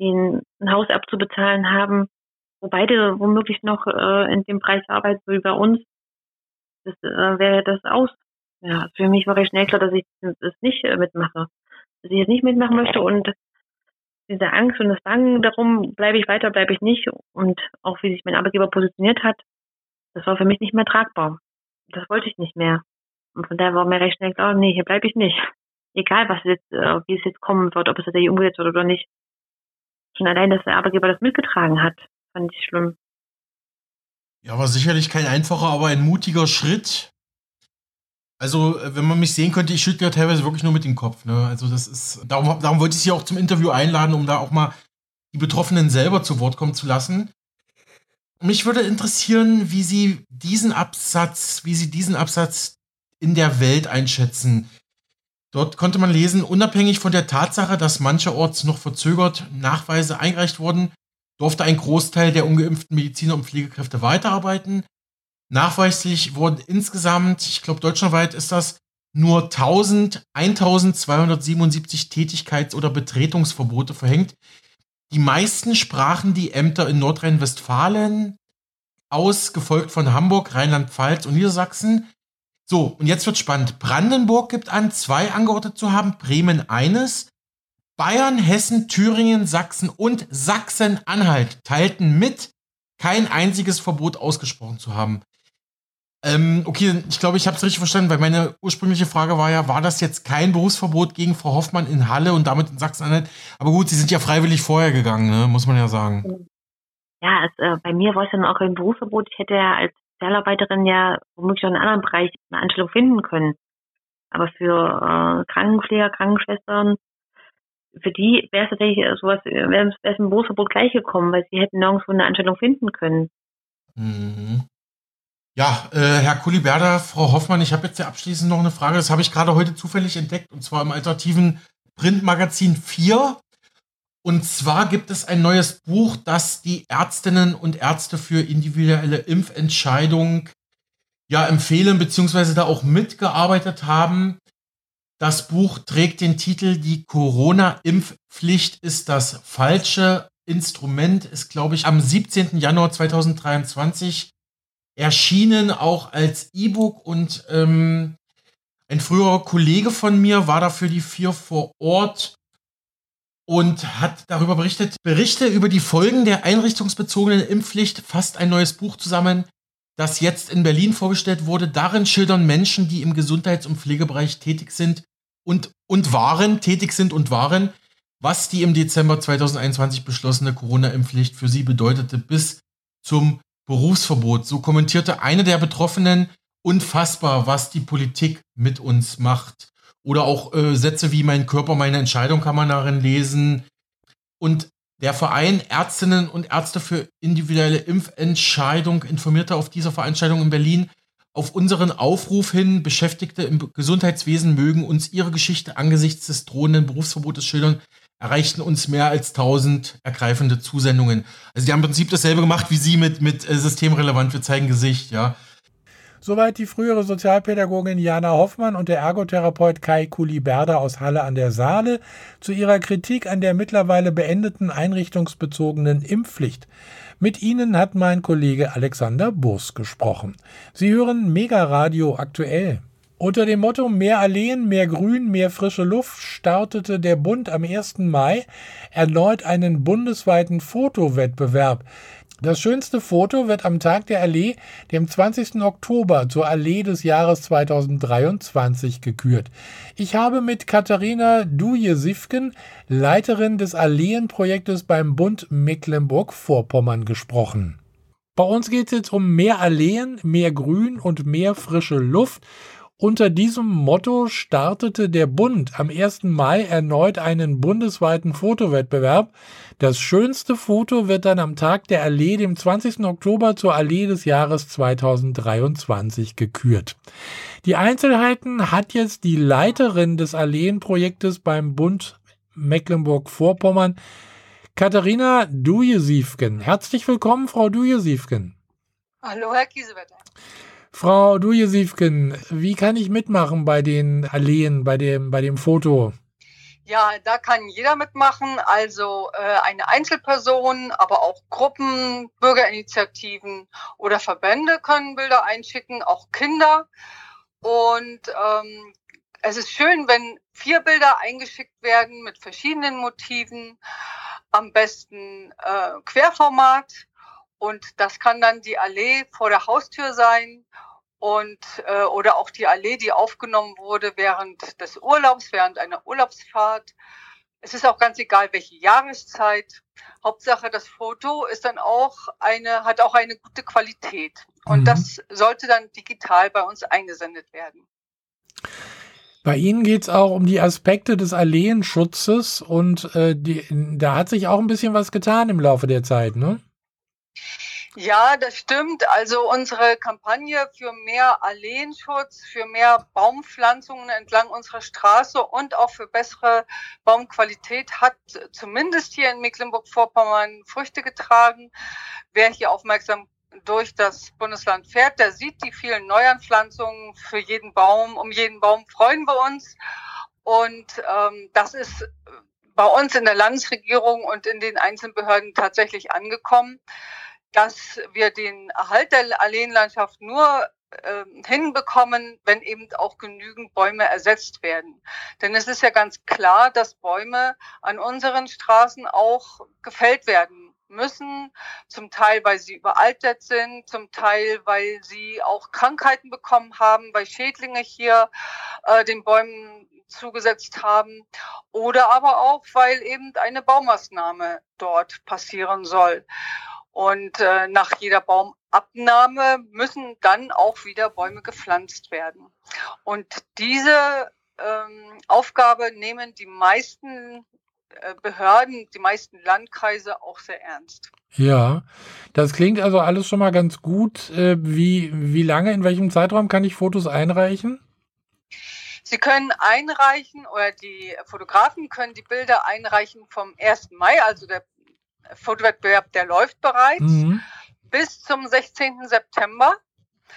die ein Haus abzubezahlen haben, wo beide womöglich noch äh, in dem Preis arbeiten, so wie bei uns. Das äh, wäre das aus. Ja, für mich war recht schnell klar, dass ich das nicht äh, mitmache. Dass ich jetzt nicht mitmachen möchte und diese Angst und das Bangen darum, bleibe ich weiter, bleibe ich nicht und auch wie sich mein Arbeitgeber positioniert hat, das war für mich nicht mehr tragbar. Das wollte ich nicht mehr. Und von daher war mir recht schnell klar, nee, hier bleibe ich nicht. [LAUGHS] Egal, was jetzt, äh, wie es jetzt kommen wird, ob es tatsächlich umgesetzt wird oder nicht. Schon allein, dass der Arbeitgeber das mitgetragen hat, fand ich schlimm. Ja, war sicherlich kein einfacher, aber ein mutiger Schritt. Also, äh, wenn man mich sehen könnte, ich schüttle ja teilweise wirklich nur mit dem Kopf. Ne? Also, das ist. Darum, darum wollte ich Sie auch zum Interview einladen, um da auch mal die Betroffenen selber zu Wort kommen zu lassen. Mich würde interessieren, wie Sie diesen Absatz, wie Sie diesen Absatz in der Welt einschätzen. Dort konnte man lesen, unabhängig von der Tatsache, dass mancherorts noch verzögert Nachweise eingereicht wurden, durfte ein Großteil der ungeimpften Mediziner und Pflegekräfte weiterarbeiten. Nachweislich wurden insgesamt, ich glaube deutschlandweit ist das, nur 1000, 1277 Tätigkeits- oder Betretungsverbote verhängt. Die meisten sprachen die Ämter in Nordrhein-Westfalen aus, gefolgt von Hamburg, Rheinland-Pfalz und Niedersachsen. So, und jetzt wird spannend. Brandenburg gibt an, zwei angeordnet zu haben, Bremen eines. Bayern, Hessen, Thüringen, Sachsen und Sachsen-Anhalt teilten mit, kein einziges Verbot ausgesprochen zu haben. Ähm, okay, ich glaube, ich habe es richtig verstanden, weil meine ursprüngliche Frage war ja, war das jetzt kein Berufsverbot gegen Frau Hoffmann in Halle und damit in Sachsen-Anhalt? Aber gut, Sie sind ja freiwillig vorher gegangen, ne? muss man ja sagen. Ja, es, äh, bei mir war es dann auch kein Berufsverbot. Ich hätte ja als Sozialarbeiterin ja womöglich auch in einem anderen Bereich eine Anstellung finden können. Aber für äh, Krankenpfleger, Krankenschwestern, für die wäre es tatsächlich sowas, wäre es ein Berufsverbot gleich gekommen, weil sie hätten nirgendwo eine Anstellung finden können. Mhm. Ja, äh, Herr Kuliberda, Frau Hoffmann, ich habe jetzt ja abschließend noch eine Frage. Das habe ich gerade heute zufällig entdeckt, und zwar im alternativen Printmagazin 4. Und zwar gibt es ein neues Buch, das die Ärztinnen und Ärzte für individuelle Impfentscheidung ja empfehlen, beziehungsweise da auch mitgearbeitet haben. Das Buch trägt den Titel Die Corona-Impfpflicht ist das falsche Instrument, ist, glaube ich, am 17. Januar 2023 erschienen, auch als E-Book und ähm, ein früherer Kollege von mir war dafür die vier vor Ort und hat darüber berichtet, Berichte über die Folgen der einrichtungsbezogenen Impfpflicht, fast ein neues Buch zusammen, das jetzt in Berlin vorgestellt wurde. Darin schildern Menschen, die im Gesundheits- und Pflegebereich tätig sind und, und waren, tätig sind und waren, was die im Dezember 2021 beschlossene Corona-Impfpflicht für sie bedeutete bis zum Berufsverbot. So kommentierte eine der Betroffenen unfassbar, was die Politik mit uns macht. Oder auch äh, Sätze wie mein Körper, meine Entscheidung kann man darin lesen. Und der Verein Ärztinnen und Ärzte für individuelle Impfentscheidung informierte auf dieser Veranstaltung in Berlin auf unseren Aufruf hin, Beschäftigte im Gesundheitswesen mögen uns ihre Geschichte angesichts des drohenden Berufsverbotes schildern erreichten uns mehr als 1000 ergreifende Zusendungen. Also die haben im Prinzip dasselbe gemacht wie Sie mit, mit äh, systemrelevant, wir zeigen Gesicht, ja. Soweit die frühere Sozialpädagogin Jana Hoffmann und der Ergotherapeut Kai Kuliberda aus Halle an der Saale zu ihrer Kritik an der mittlerweile beendeten einrichtungsbezogenen Impfpflicht. Mit ihnen hat mein Kollege Alexander Burs gesprochen. Sie hören Mega Radio aktuell. Unter dem Motto Mehr Alleen, mehr Grün, mehr frische Luft startete der Bund am 1. Mai erneut einen bundesweiten Fotowettbewerb. Das schönste Foto wird am Tag der Allee, dem 20. Oktober, zur Allee des Jahres 2023 gekürt. Ich habe mit Katharina Duje-Sifken, Leiterin des Alleenprojektes beim Bund Mecklenburg-Vorpommern, gesprochen. Bei uns geht es jetzt um mehr Alleen, mehr Grün und mehr frische Luft. Unter diesem Motto startete der Bund am 1. Mai erneut einen bundesweiten Fotowettbewerb. Das schönste Foto wird dann am Tag der Allee, dem 20. Oktober zur Allee des Jahres 2023 gekürt. Die Einzelheiten hat jetzt die Leiterin des Alleenprojektes beim Bund Mecklenburg-Vorpommern, Katharina Dujesiefken. Herzlich willkommen, Frau Dujesiefken. Hallo, Herr Kiesewetter. Frau Dujesiefken, wie kann ich mitmachen bei den Alleen, bei dem, bei dem Foto? Ja, da kann jeder mitmachen, also äh, eine Einzelperson, aber auch Gruppen, Bürgerinitiativen oder Verbände können Bilder einschicken, auch Kinder. Und ähm, es ist schön, wenn vier Bilder eingeschickt werden mit verschiedenen Motiven, am besten äh, Querformat. Und das kann dann die Allee vor der Haustür sein und äh, oder auch die Allee, die aufgenommen wurde während des Urlaubs, während einer Urlaubsfahrt. Es ist auch ganz egal, welche Jahreszeit. Hauptsache, das Foto ist dann auch eine, hat auch eine gute Qualität. Und mhm. das sollte dann digital bei uns eingesendet werden. Bei Ihnen geht es auch um die Aspekte des Alleenschutzes und äh, die, da hat sich auch ein bisschen was getan im Laufe der Zeit, ne? Ja, das stimmt. Also unsere Kampagne für mehr Alleenschutz, für mehr Baumpflanzungen entlang unserer Straße und auch für bessere Baumqualität hat zumindest hier in Mecklenburg-Vorpommern Früchte getragen. Wer hier aufmerksam durch das Bundesland fährt, der sieht die vielen Neuanpflanzungen für jeden Baum. Um jeden Baum freuen wir uns. Und ähm, das ist bei uns in der Landesregierung und in den einzelnen Behörden tatsächlich angekommen dass wir den Erhalt der Alleenlandschaft nur äh, hinbekommen, wenn eben auch genügend Bäume ersetzt werden. Denn es ist ja ganz klar, dass Bäume an unseren Straßen auch gefällt werden müssen, zum Teil, weil sie überaltert sind, zum Teil, weil sie auch Krankheiten bekommen haben, weil Schädlinge hier äh, den Bäumen zugesetzt haben oder aber auch, weil eben eine Baumaßnahme dort passieren soll. Und äh, nach jeder Baumabnahme müssen dann auch wieder Bäume gepflanzt werden. Und diese ähm, Aufgabe nehmen die meisten äh, Behörden, die meisten Landkreise auch sehr ernst. Ja, das klingt also alles schon mal ganz gut. Äh, wie, wie lange, in welchem Zeitraum kann ich Fotos einreichen? Sie können einreichen oder die Fotografen können die Bilder einreichen vom 1. Mai, also der Fotowettbewerb, der läuft bereits, mhm. bis zum 16. September.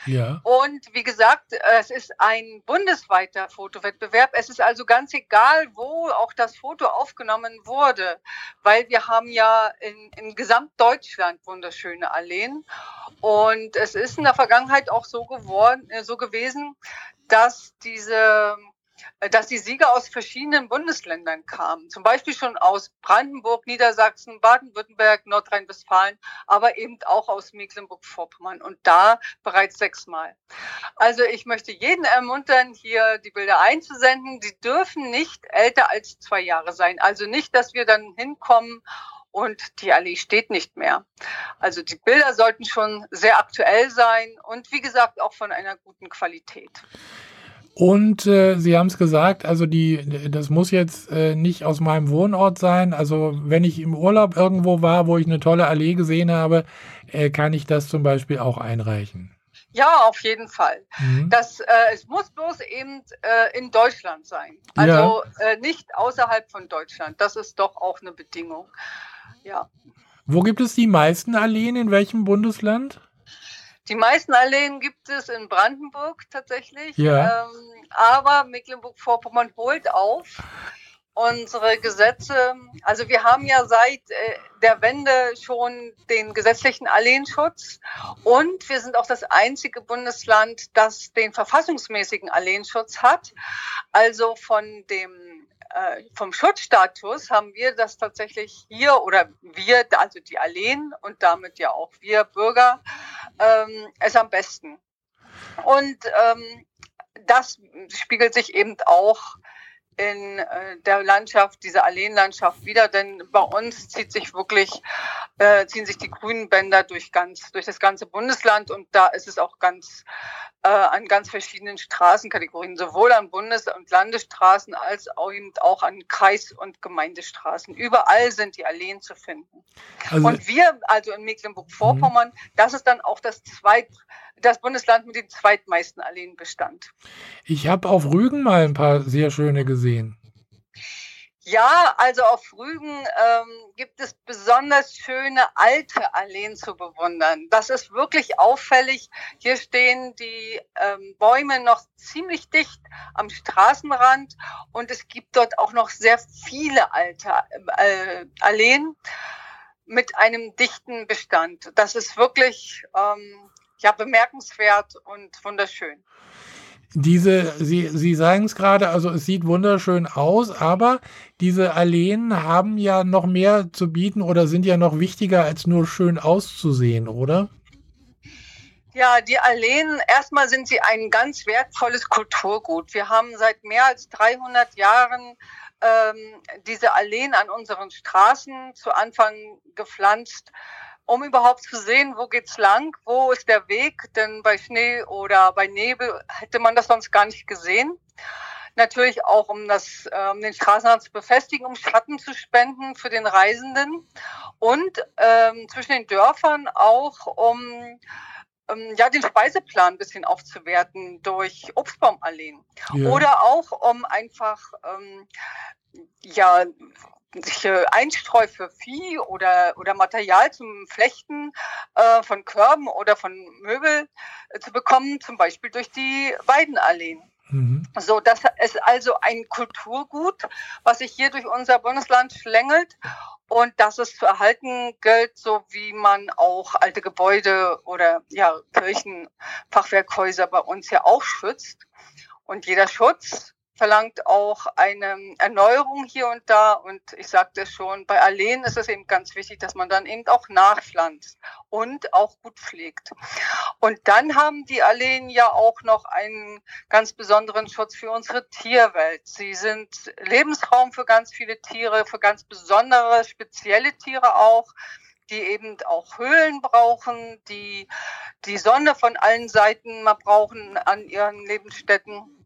Ja. Und wie gesagt, es ist ein bundesweiter Fotowettbewerb. Es ist also ganz egal, wo auch das Foto aufgenommen wurde, weil wir haben ja in, in Gesamtdeutschland wunderschöne Alleen. Und es ist in der Vergangenheit auch so geworden, äh, so gewesen, dass diese dass die Sieger aus verschiedenen Bundesländern kamen. Zum Beispiel schon aus Brandenburg, Niedersachsen, Baden-Württemberg, Nordrhein-Westfalen, aber eben auch aus Mecklenburg-Vorpommern und da bereits sechsmal. Also ich möchte jeden ermuntern, hier die Bilder einzusenden. Die dürfen nicht älter als zwei Jahre sein. Also nicht, dass wir dann hinkommen und die Allee steht nicht mehr. Also die Bilder sollten schon sehr aktuell sein und wie gesagt auch von einer guten Qualität. Und äh, Sie haben es gesagt, also die, das muss jetzt äh, nicht aus meinem Wohnort sein. Also wenn ich im Urlaub irgendwo war, wo ich eine tolle Allee gesehen habe, äh, kann ich das zum Beispiel auch einreichen. Ja, auf jeden Fall. Mhm. Das, äh, es muss bloß eben äh, in Deutschland sein. Also ja. äh, nicht außerhalb von Deutschland. Das ist doch auch eine Bedingung. Ja. Wo gibt es die meisten Alleen? In welchem Bundesland? Die meisten Alleen gibt es in Brandenburg tatsächlich. Ja. Ähm, aber Mecklenburg-Vorpommern holt auf unsere Gesetze. Also wir haben ja seit äh, der Wende schon den gesetzlichen Alleenschutz und wir sind auch das einzige Bundesland, das den verfassungsmäßigen Alleenschutz hat. Also von dem äh, vom Schutzstatus haben wir das tatsächlich hier oder wir, also die Alleen und damit ja auch wir Bürger, ähm, es am besten. Und ähm, das spiegelt sich eben auch in äh, der Landschaft, dieser Alleenlandschaft wieder, denn bei uns zieht sich wirklich, äh, ziehen sich die grünen Bänder durch ganz, durch das ganze Bundesland und da ist es auch ganz äh, an ganz verschiedenen Straßenkategorien, sowohl an Bundes- und Landesstraßen als auch, eben auch an Kreis- und Gemeindestraßen. Überall sind die Alleen zu finden. Also, und wir, also in Mecklenburg-Vorpommern, mhm. das ist dann auch das zweit das Bundesland mit dem zweitmeisten Alleenbestand. Ich habe auf Rügen mal ein paar sehr schöne gesehen. Ja, also auf Rügen ähm, gibt es besonders schöne alte Alleen zu bewundern. Das ist wirklich auffällig. Hier stehen die ähm, Bäume noch ziemlich dicht am Straßenrand und es gibt dort auch noch sehr viele alte äh, Alleen mit einem dichten Bestand. Das ist wirklich ähm, ja, bemerkenswert und wunderschön. Diese, Sie, Sie sagen es gerade, also es sieht wunderschön aus, aber diese Alleen haben ja noch mehr zu bieten oder sind ja noch wichtiger als nur schön auszusehen, oder? Ja, die Alleen, erstmal sind sie ein ganz wertvolles Kulturgut. Wir haben seit mehr als 300 Jahren ähm, diese Alleen an unseren Straßen zu Anfang gepflanzt um überhaupt zu sehen, wo geht's lang, wo ist der Weg, denn bei Schnee oder bei Nebel hätte man das sonst gar nicht gesehen. Natürlich auch, um das, äh, um den Straßenrand zu befestigen, um Schatten zu spenden für den Reisenden und ähm, zwischen den Dörfern auch, um ähm, ja, den Speiseplan ein bisschen aufzuwerten durch Obstbaumalleen. Ja. Oder auch, um einfach ähm, ja, Einstreu für Vieh oder, oder Material zum Flechten äh, von Körben oder von Möbel äh, zu bekommen, zum Beispiel durch die Weidenalleen. Mhm. So, das ist also ein Kulturgut, was sich hier durch unser Bundesland schlängelt und dass es zu erhalten gilt, so wie man auch alte Gebäude oder ja, Kirchen, Fachwerkhäuser bei uns ja auch schützt. Und jeder Schutz verlangt auch eine Erneuerung hier und da. Und ich sagte schon, bei Alleen ist es eben ganz wichtig, dass man dann eben auch nachpflanzt und auch gut pflegt. Und dann haben die Alleen ja auch noch einen ganz besonderen Schutz für unsere Tierwelt. Sie sind Lebensraum für ganz viele Tiere, für ganz besondere, spezielle Tiere auch die eben auch Höhlen brauchen, die die Sonne von allen Seiten mal brauchen an ihren Lebensstätten.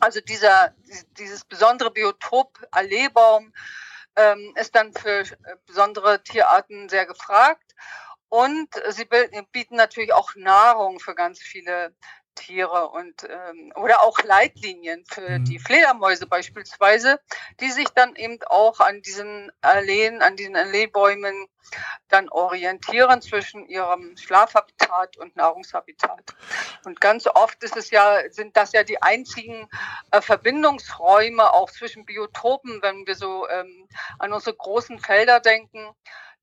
Also dieser, dieses besondere Biotop Alleebaum ähm, ist dann für äh, besondere Tierarten sehr gefragt. Und sie bieten natürlich auch Nahrung für ganz viele Tiere und ähm, oder auch Leitlinien für mhm. die Fledermäuse beispielsweise, die sich dann eben auch an diesen Alleen, an diesen Alleebäumen dann orientieren zwischen ihrem Schlafhabitat und Nahrungshabitat. Und ganz oft ist es ja, sind das ja die einzigen äh, Verbindungsräume auch zwischen Biotopen, wenn wir so ähm, an unsere großen Felder denken.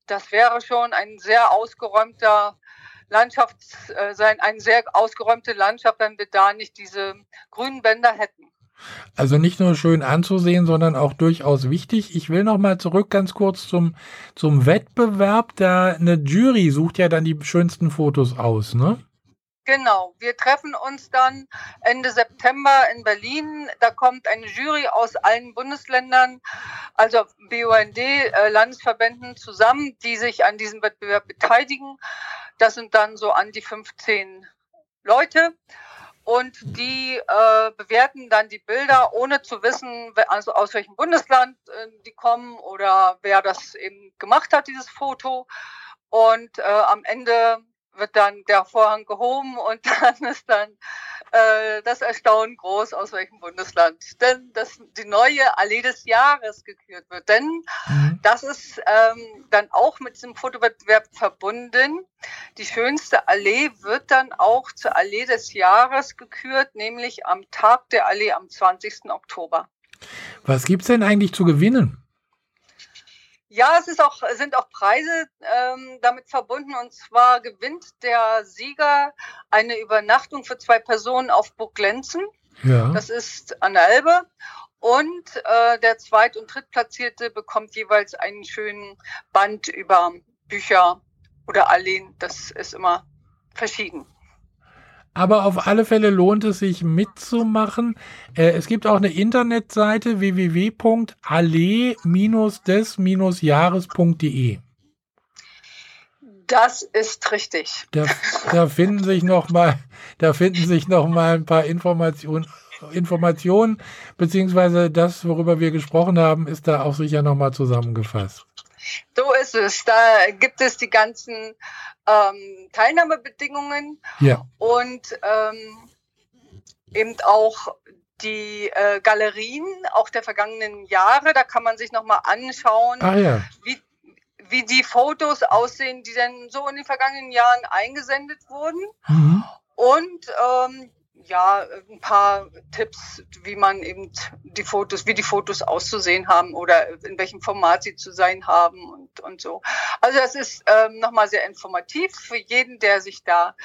Das wäre schon ein sehr ausgeräumter Landschaft äh, sein, eine sehr ausgeräumte Landschaft, wenn wir da nicht diese grünen Bänder hätten. Also nicht nur schön anzusehen, sondern auch durchaus wichtig. Ich will noch mal zurück ganz kurz zum, zum Wettbewerb. Da eine Jury sucht ja dann die schönsten Fotos aus, ne? Genau, wir treffen uns dann Ende September in Berlin. Da kommt eine Jury aus allen Bundesländern, also BUND, äh, Landesverbänden zusammen, die sich an diesem Wettbewerb beteiligen. Das sind dann so an die 15 Leute. Und die äh, bewerten dann die Bilder, ohne zu wissen, also aus welchem Bundesland äh, die kommen oder wer das eben gemacht hat, dieses Foto. Und äh, am Ende wird dann der Vorhang gehoben und [LAUGHS] dann ist dann äh, das Erstaunen groß, aus welchem Bundesland denn das die neue Allee des Jahres gekürt wird. Denn mhm. das ist ähm, dann auch mit diesem Fotowettbewerb verbunden. Die schönste Allee wird dann auch zur Allee des Jahres gekürt, nämlich am Tag der Allee am 20. Oktober. Was gibt's denn eigentlich zu gewinnen? Ja, es ist auch, sind auch Preise ähm, damit verbunden. Und zwar gewinnt der Sieger eine Übernachtung für zwei Personen auf Burg Lenzen. Ja. Das ist an der Elbe. Und äh, der Zweit- und Drittplatzierte bekommt jeweils einen schönen Band über Bücher oder Alleen. Das ist immer verschieden. Aber auf alle Fälle lohnt es sich mitzumachen. Äh, es gibt auch eine Internetseite www.allee-des-jahres.de. Das ist richtig. Da, da, finden sich noch mal, da finden sich noch mal ein paar Informationen, Informationen beziehungsweise das, worüber wir gesprochen haben, ist da auch sicher noch mal zusammengefasst. So ist es. Da gibt es die ganzen ähm, Teilnahmebedingungen ja. und ähm, eben auch die äh, Galerien auch der vergangenen Jahre. Da kann man sich nochmal anschauen, ah, ja. wie, wie die Fotos aussehen, die denn so in den vergangenen Jahren eingesendet wurden. Mhm. Und ähm, ja, ein paar Tipps, wie man eben die Fotos, wie die Fotos auszusehen haben oder in welchem Format sie zu sein haben und, und so. Also das ist ähm, nochmal sehr informativ für jeden, der sich da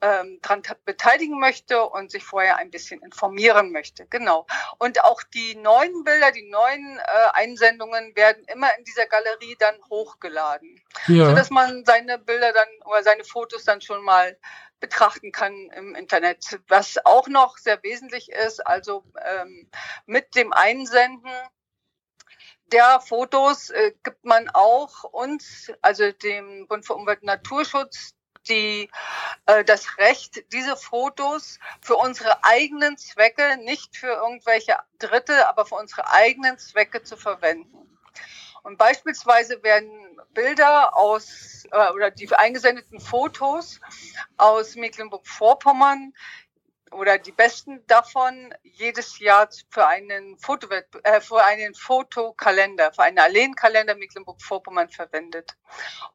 ähm, dran beteiligen möchte und sich vorher ein bisschen informieren möchte. Genau. Und auch die neuen Bilder, die neuen äh, Einsendungen werden immer in dieser Galerie dann hochgeladen, ja. sodass man seine Bilder dann oder seine Fotos dann schon mal betrachten kann im Internet. Was auch noch sehr wesentlich ist, also ähm, mit dem Einsenden der Fotos äh, gibt man auch uns, also dem Bund für Umwelt und Naturschutz, die, äh, das Recht, diese Fotos für unsere eigenen Zwecke, nicht für irgendwelche Dritte, aber für unsere eigenen Zwecke zu verwenden. Und beispielsweise werden Bilder aus äh, oder die eingesendeten Fotos aus Mecklenburg-Vorpommern oder die besten davon jedes Jahr für einen Fotowett, äh, für einen Fotokalender, für einen Alleenkalender Mecklenburg-Vorpommern verwendet.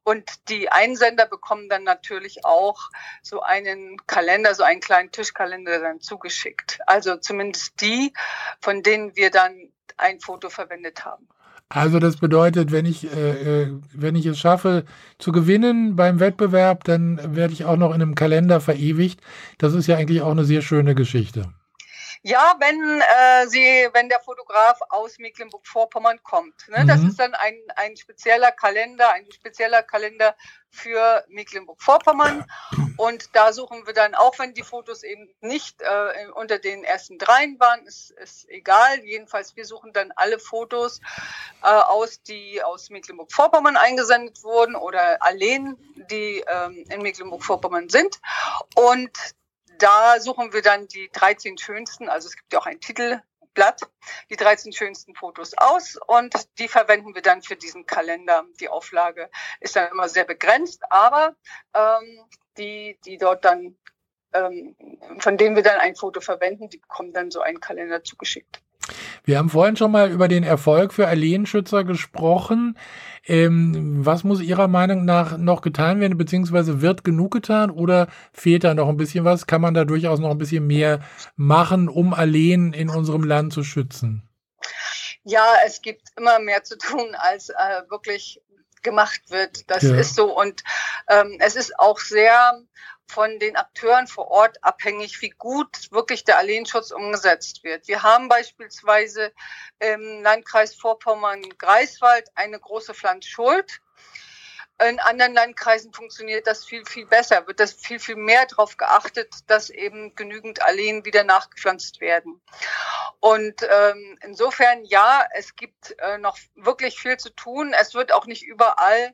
Und die Einsender bekommen dann natürlich auch so einen Kalender, so einen kleinen Tischkalender dann zugeschickt. Also zumindest die, von denen wir dann ein Foto verwendet haben. Also das bedeutet, wenn ich, äh, äh, wenn ich es schaffe zu gewinnen beim Wettbewerb, dann werde ich auch noch in einem Kalender verewigt. Das ist ja eigentlich auch eine sehr schöne Geschichte. Ja, wenn äh, sie, wenn der Fotograf aus Mecklenburg-Vorpommern kommt. Ne? Mhm. Das ist dann ein, ein spezieller Kalender, ein spezieller Kalender für Mecklenburg-Vorpommern. Und da suchen wir dann, auch wenn die Fotos eben nicht äh, unter den ersten dreien waren, ist, ist egal. Jedenfalls, wir suchen dann alle Fotos äh, aus, die aus Mecklenburg-Vorpommern eingesendet wurden oder Alleen, die ähm, in Mecklenburg-Vorpommern sind. Und da suchen wir dann die 13 schönsten, also es gibt ja auch ein Titelblatt, die 13 schönsten Fotos aus und die verwenden wir dann für diesen Kalender. Die Auflage ist dann immer sehr begrenzt, aber ähm, die, die dort dann, ähm, von denen wir dann ein Foto verwenden, die bekommen dann so einen Kalender zugeschickt. Wir haben vorhin schon mal über den Erfolg für Alleenschützer gesprochen. Ähm, was muss Ihrer Meinung nach noch getan werden, beziehungsweise wird genug getan oder fehlt da noch ein bisschen was? Kann man da durchaus noch ein bisschen mehr machen, um Alleen in unserem Land zu schützen? Ja, es gibt immer mehr zu tun, als äh, wirklich gemacht wird. Das ja. ist so. Und ähm, es ist auch sehr von den Akteuren vor Ort abhängig, wie gut wirklich der Alleenschutz umgesetzt wird. Wir haben beispielsweise im Landkreis Vorpommern-Greifswald eine große Pflanzschuld. In anderen Landkreisen funktioniert das viel, viel besser, wird das viel, viel mehr darauf geachtet, dass eben genügend Alleen wieder nachgepflanzt werden. Und ähm, insofern, ja, es gibt äh, noch wirklich viel zu tun. Es wird auch nicht überall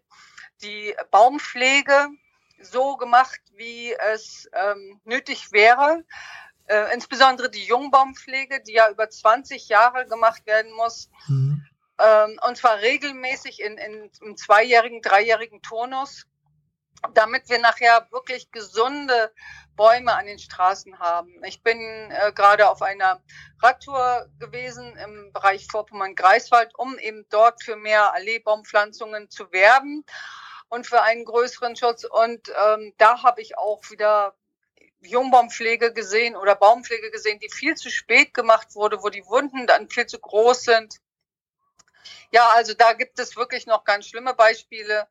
die Baumpflege so gemacht, wie es ähm, nötig wäre. Äh, insbesondere die Jungbaumpflege, die ja über 20 Jahre gemacht werden muss. Mhm. Ähm, und zwar regelmäßig in, in, im zweijährigen, dreijährigen Turnus, damit wir nachher wirklich gesunde Bäume an den Straßen haben. Ich bin äh, gerade auf einer Radtour gewesen im Bereich Vorpommern-Greifswald, um eben dort für mehr Alleebaumpflanzungen zu werben und für einen größeren Schutz. Und ähm, da habe ich auch wieder Jungbaumpflege gesehen oder Baumpflege gesehen, die viel zu spät gemacht wurde, wo die Wunden dann viel zu groß sind. Ja, also da gibt es wirklich noch ganz schlimme Beispiele.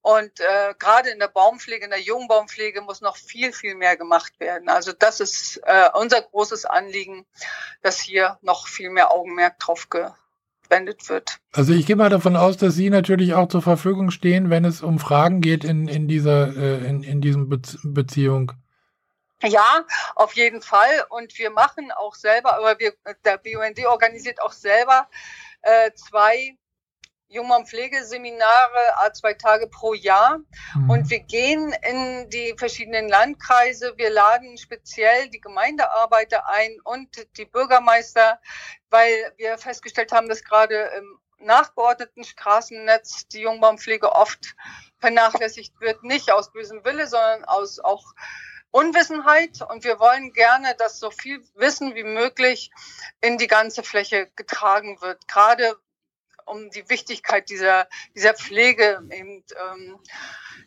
Und äh, gerade in der Baumpflege, in der Jungbaumpflege muss noch viel, viel mehr gemacht werden. Also das ist äh, unser großes Anliegen, dass hier noch viel mehr Augenmerk drauf ge verwendet wird. Also ich gehe mal davon aus, dass Sie natürlich auch zur Verfügung stehen, wenn es um Fragen geht in, in dieser äh, in, in diesem Be Beziehung. Ja, auf jeden Fall. Und wir machen auch selber, aber wir, der BUND organisiert auch selber äh, zwei Jungmann-Pflegeseminare, a zwei Tage pro Jahr. Mhm. Und wir gehen in die verschiedenen Landkreise. Wir laden speziell die Gemeindearbeiter ein und die Bürgermeister, weil wir festgestellt haben, dass gerade im nachgeordneten Straßennetz die Jungbaumpflege oft vernachlässigt wird. Nicht aus bösem Wille, sondern aus auch Unwissenheit. Und wir wollen gerne, dass so viel Wissen wie möglich in die ganze Fläche getragen wird. Gerade um die Wichtigkeit dieser, dieser Pflege eben, ähm,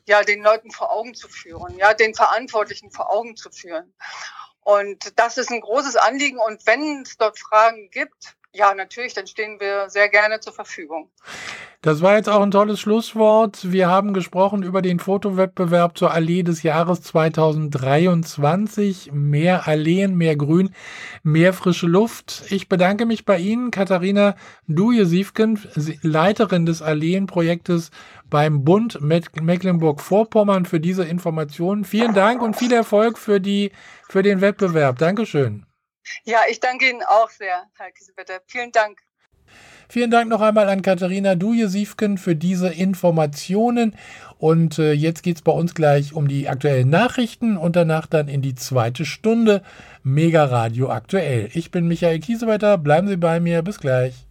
ja, den Leuten vor Augen zu führen, ja, den Verantwortlichen vor Augen zu führen. Und das ist ein großes Anliegen. Und wenn es dort Fragen gibt, ja, natürlich, dann stehen wir sehr gerne zur Verfügung. Das war jetzt auch ein tolles Schlusswort. Wir haben gesprochen über den Fotowettbewerb zur Allee des Jahres 2023. Mehr Alleen, mehr Grün, mehr frische Luft. Ich bedanke mich bei Ihnen, Katharina Duje-Siefken, Leiterin des Alleenprojektes beim Bund Mecklenburg-Vorpommern für diese Informationen. Vielen Dank und viel Erfolg für, die, für den Wettbewerb. Dankeschön. Ja, ich danke Ihnen auch sehr, Herr Kiesewetter. Vielen Dank. Vielen Dank noch einmal an Katharina Duje-Siefken für diese Informationen. Und äh, jetzt geht es bei uns gleich um die aktuellen Nachrichten und danach dann in die zweite Stunde Mega Radio aktuell. Ich bin Michael Kiesewetter. Bleiben Sie bei mir. Bis gleich.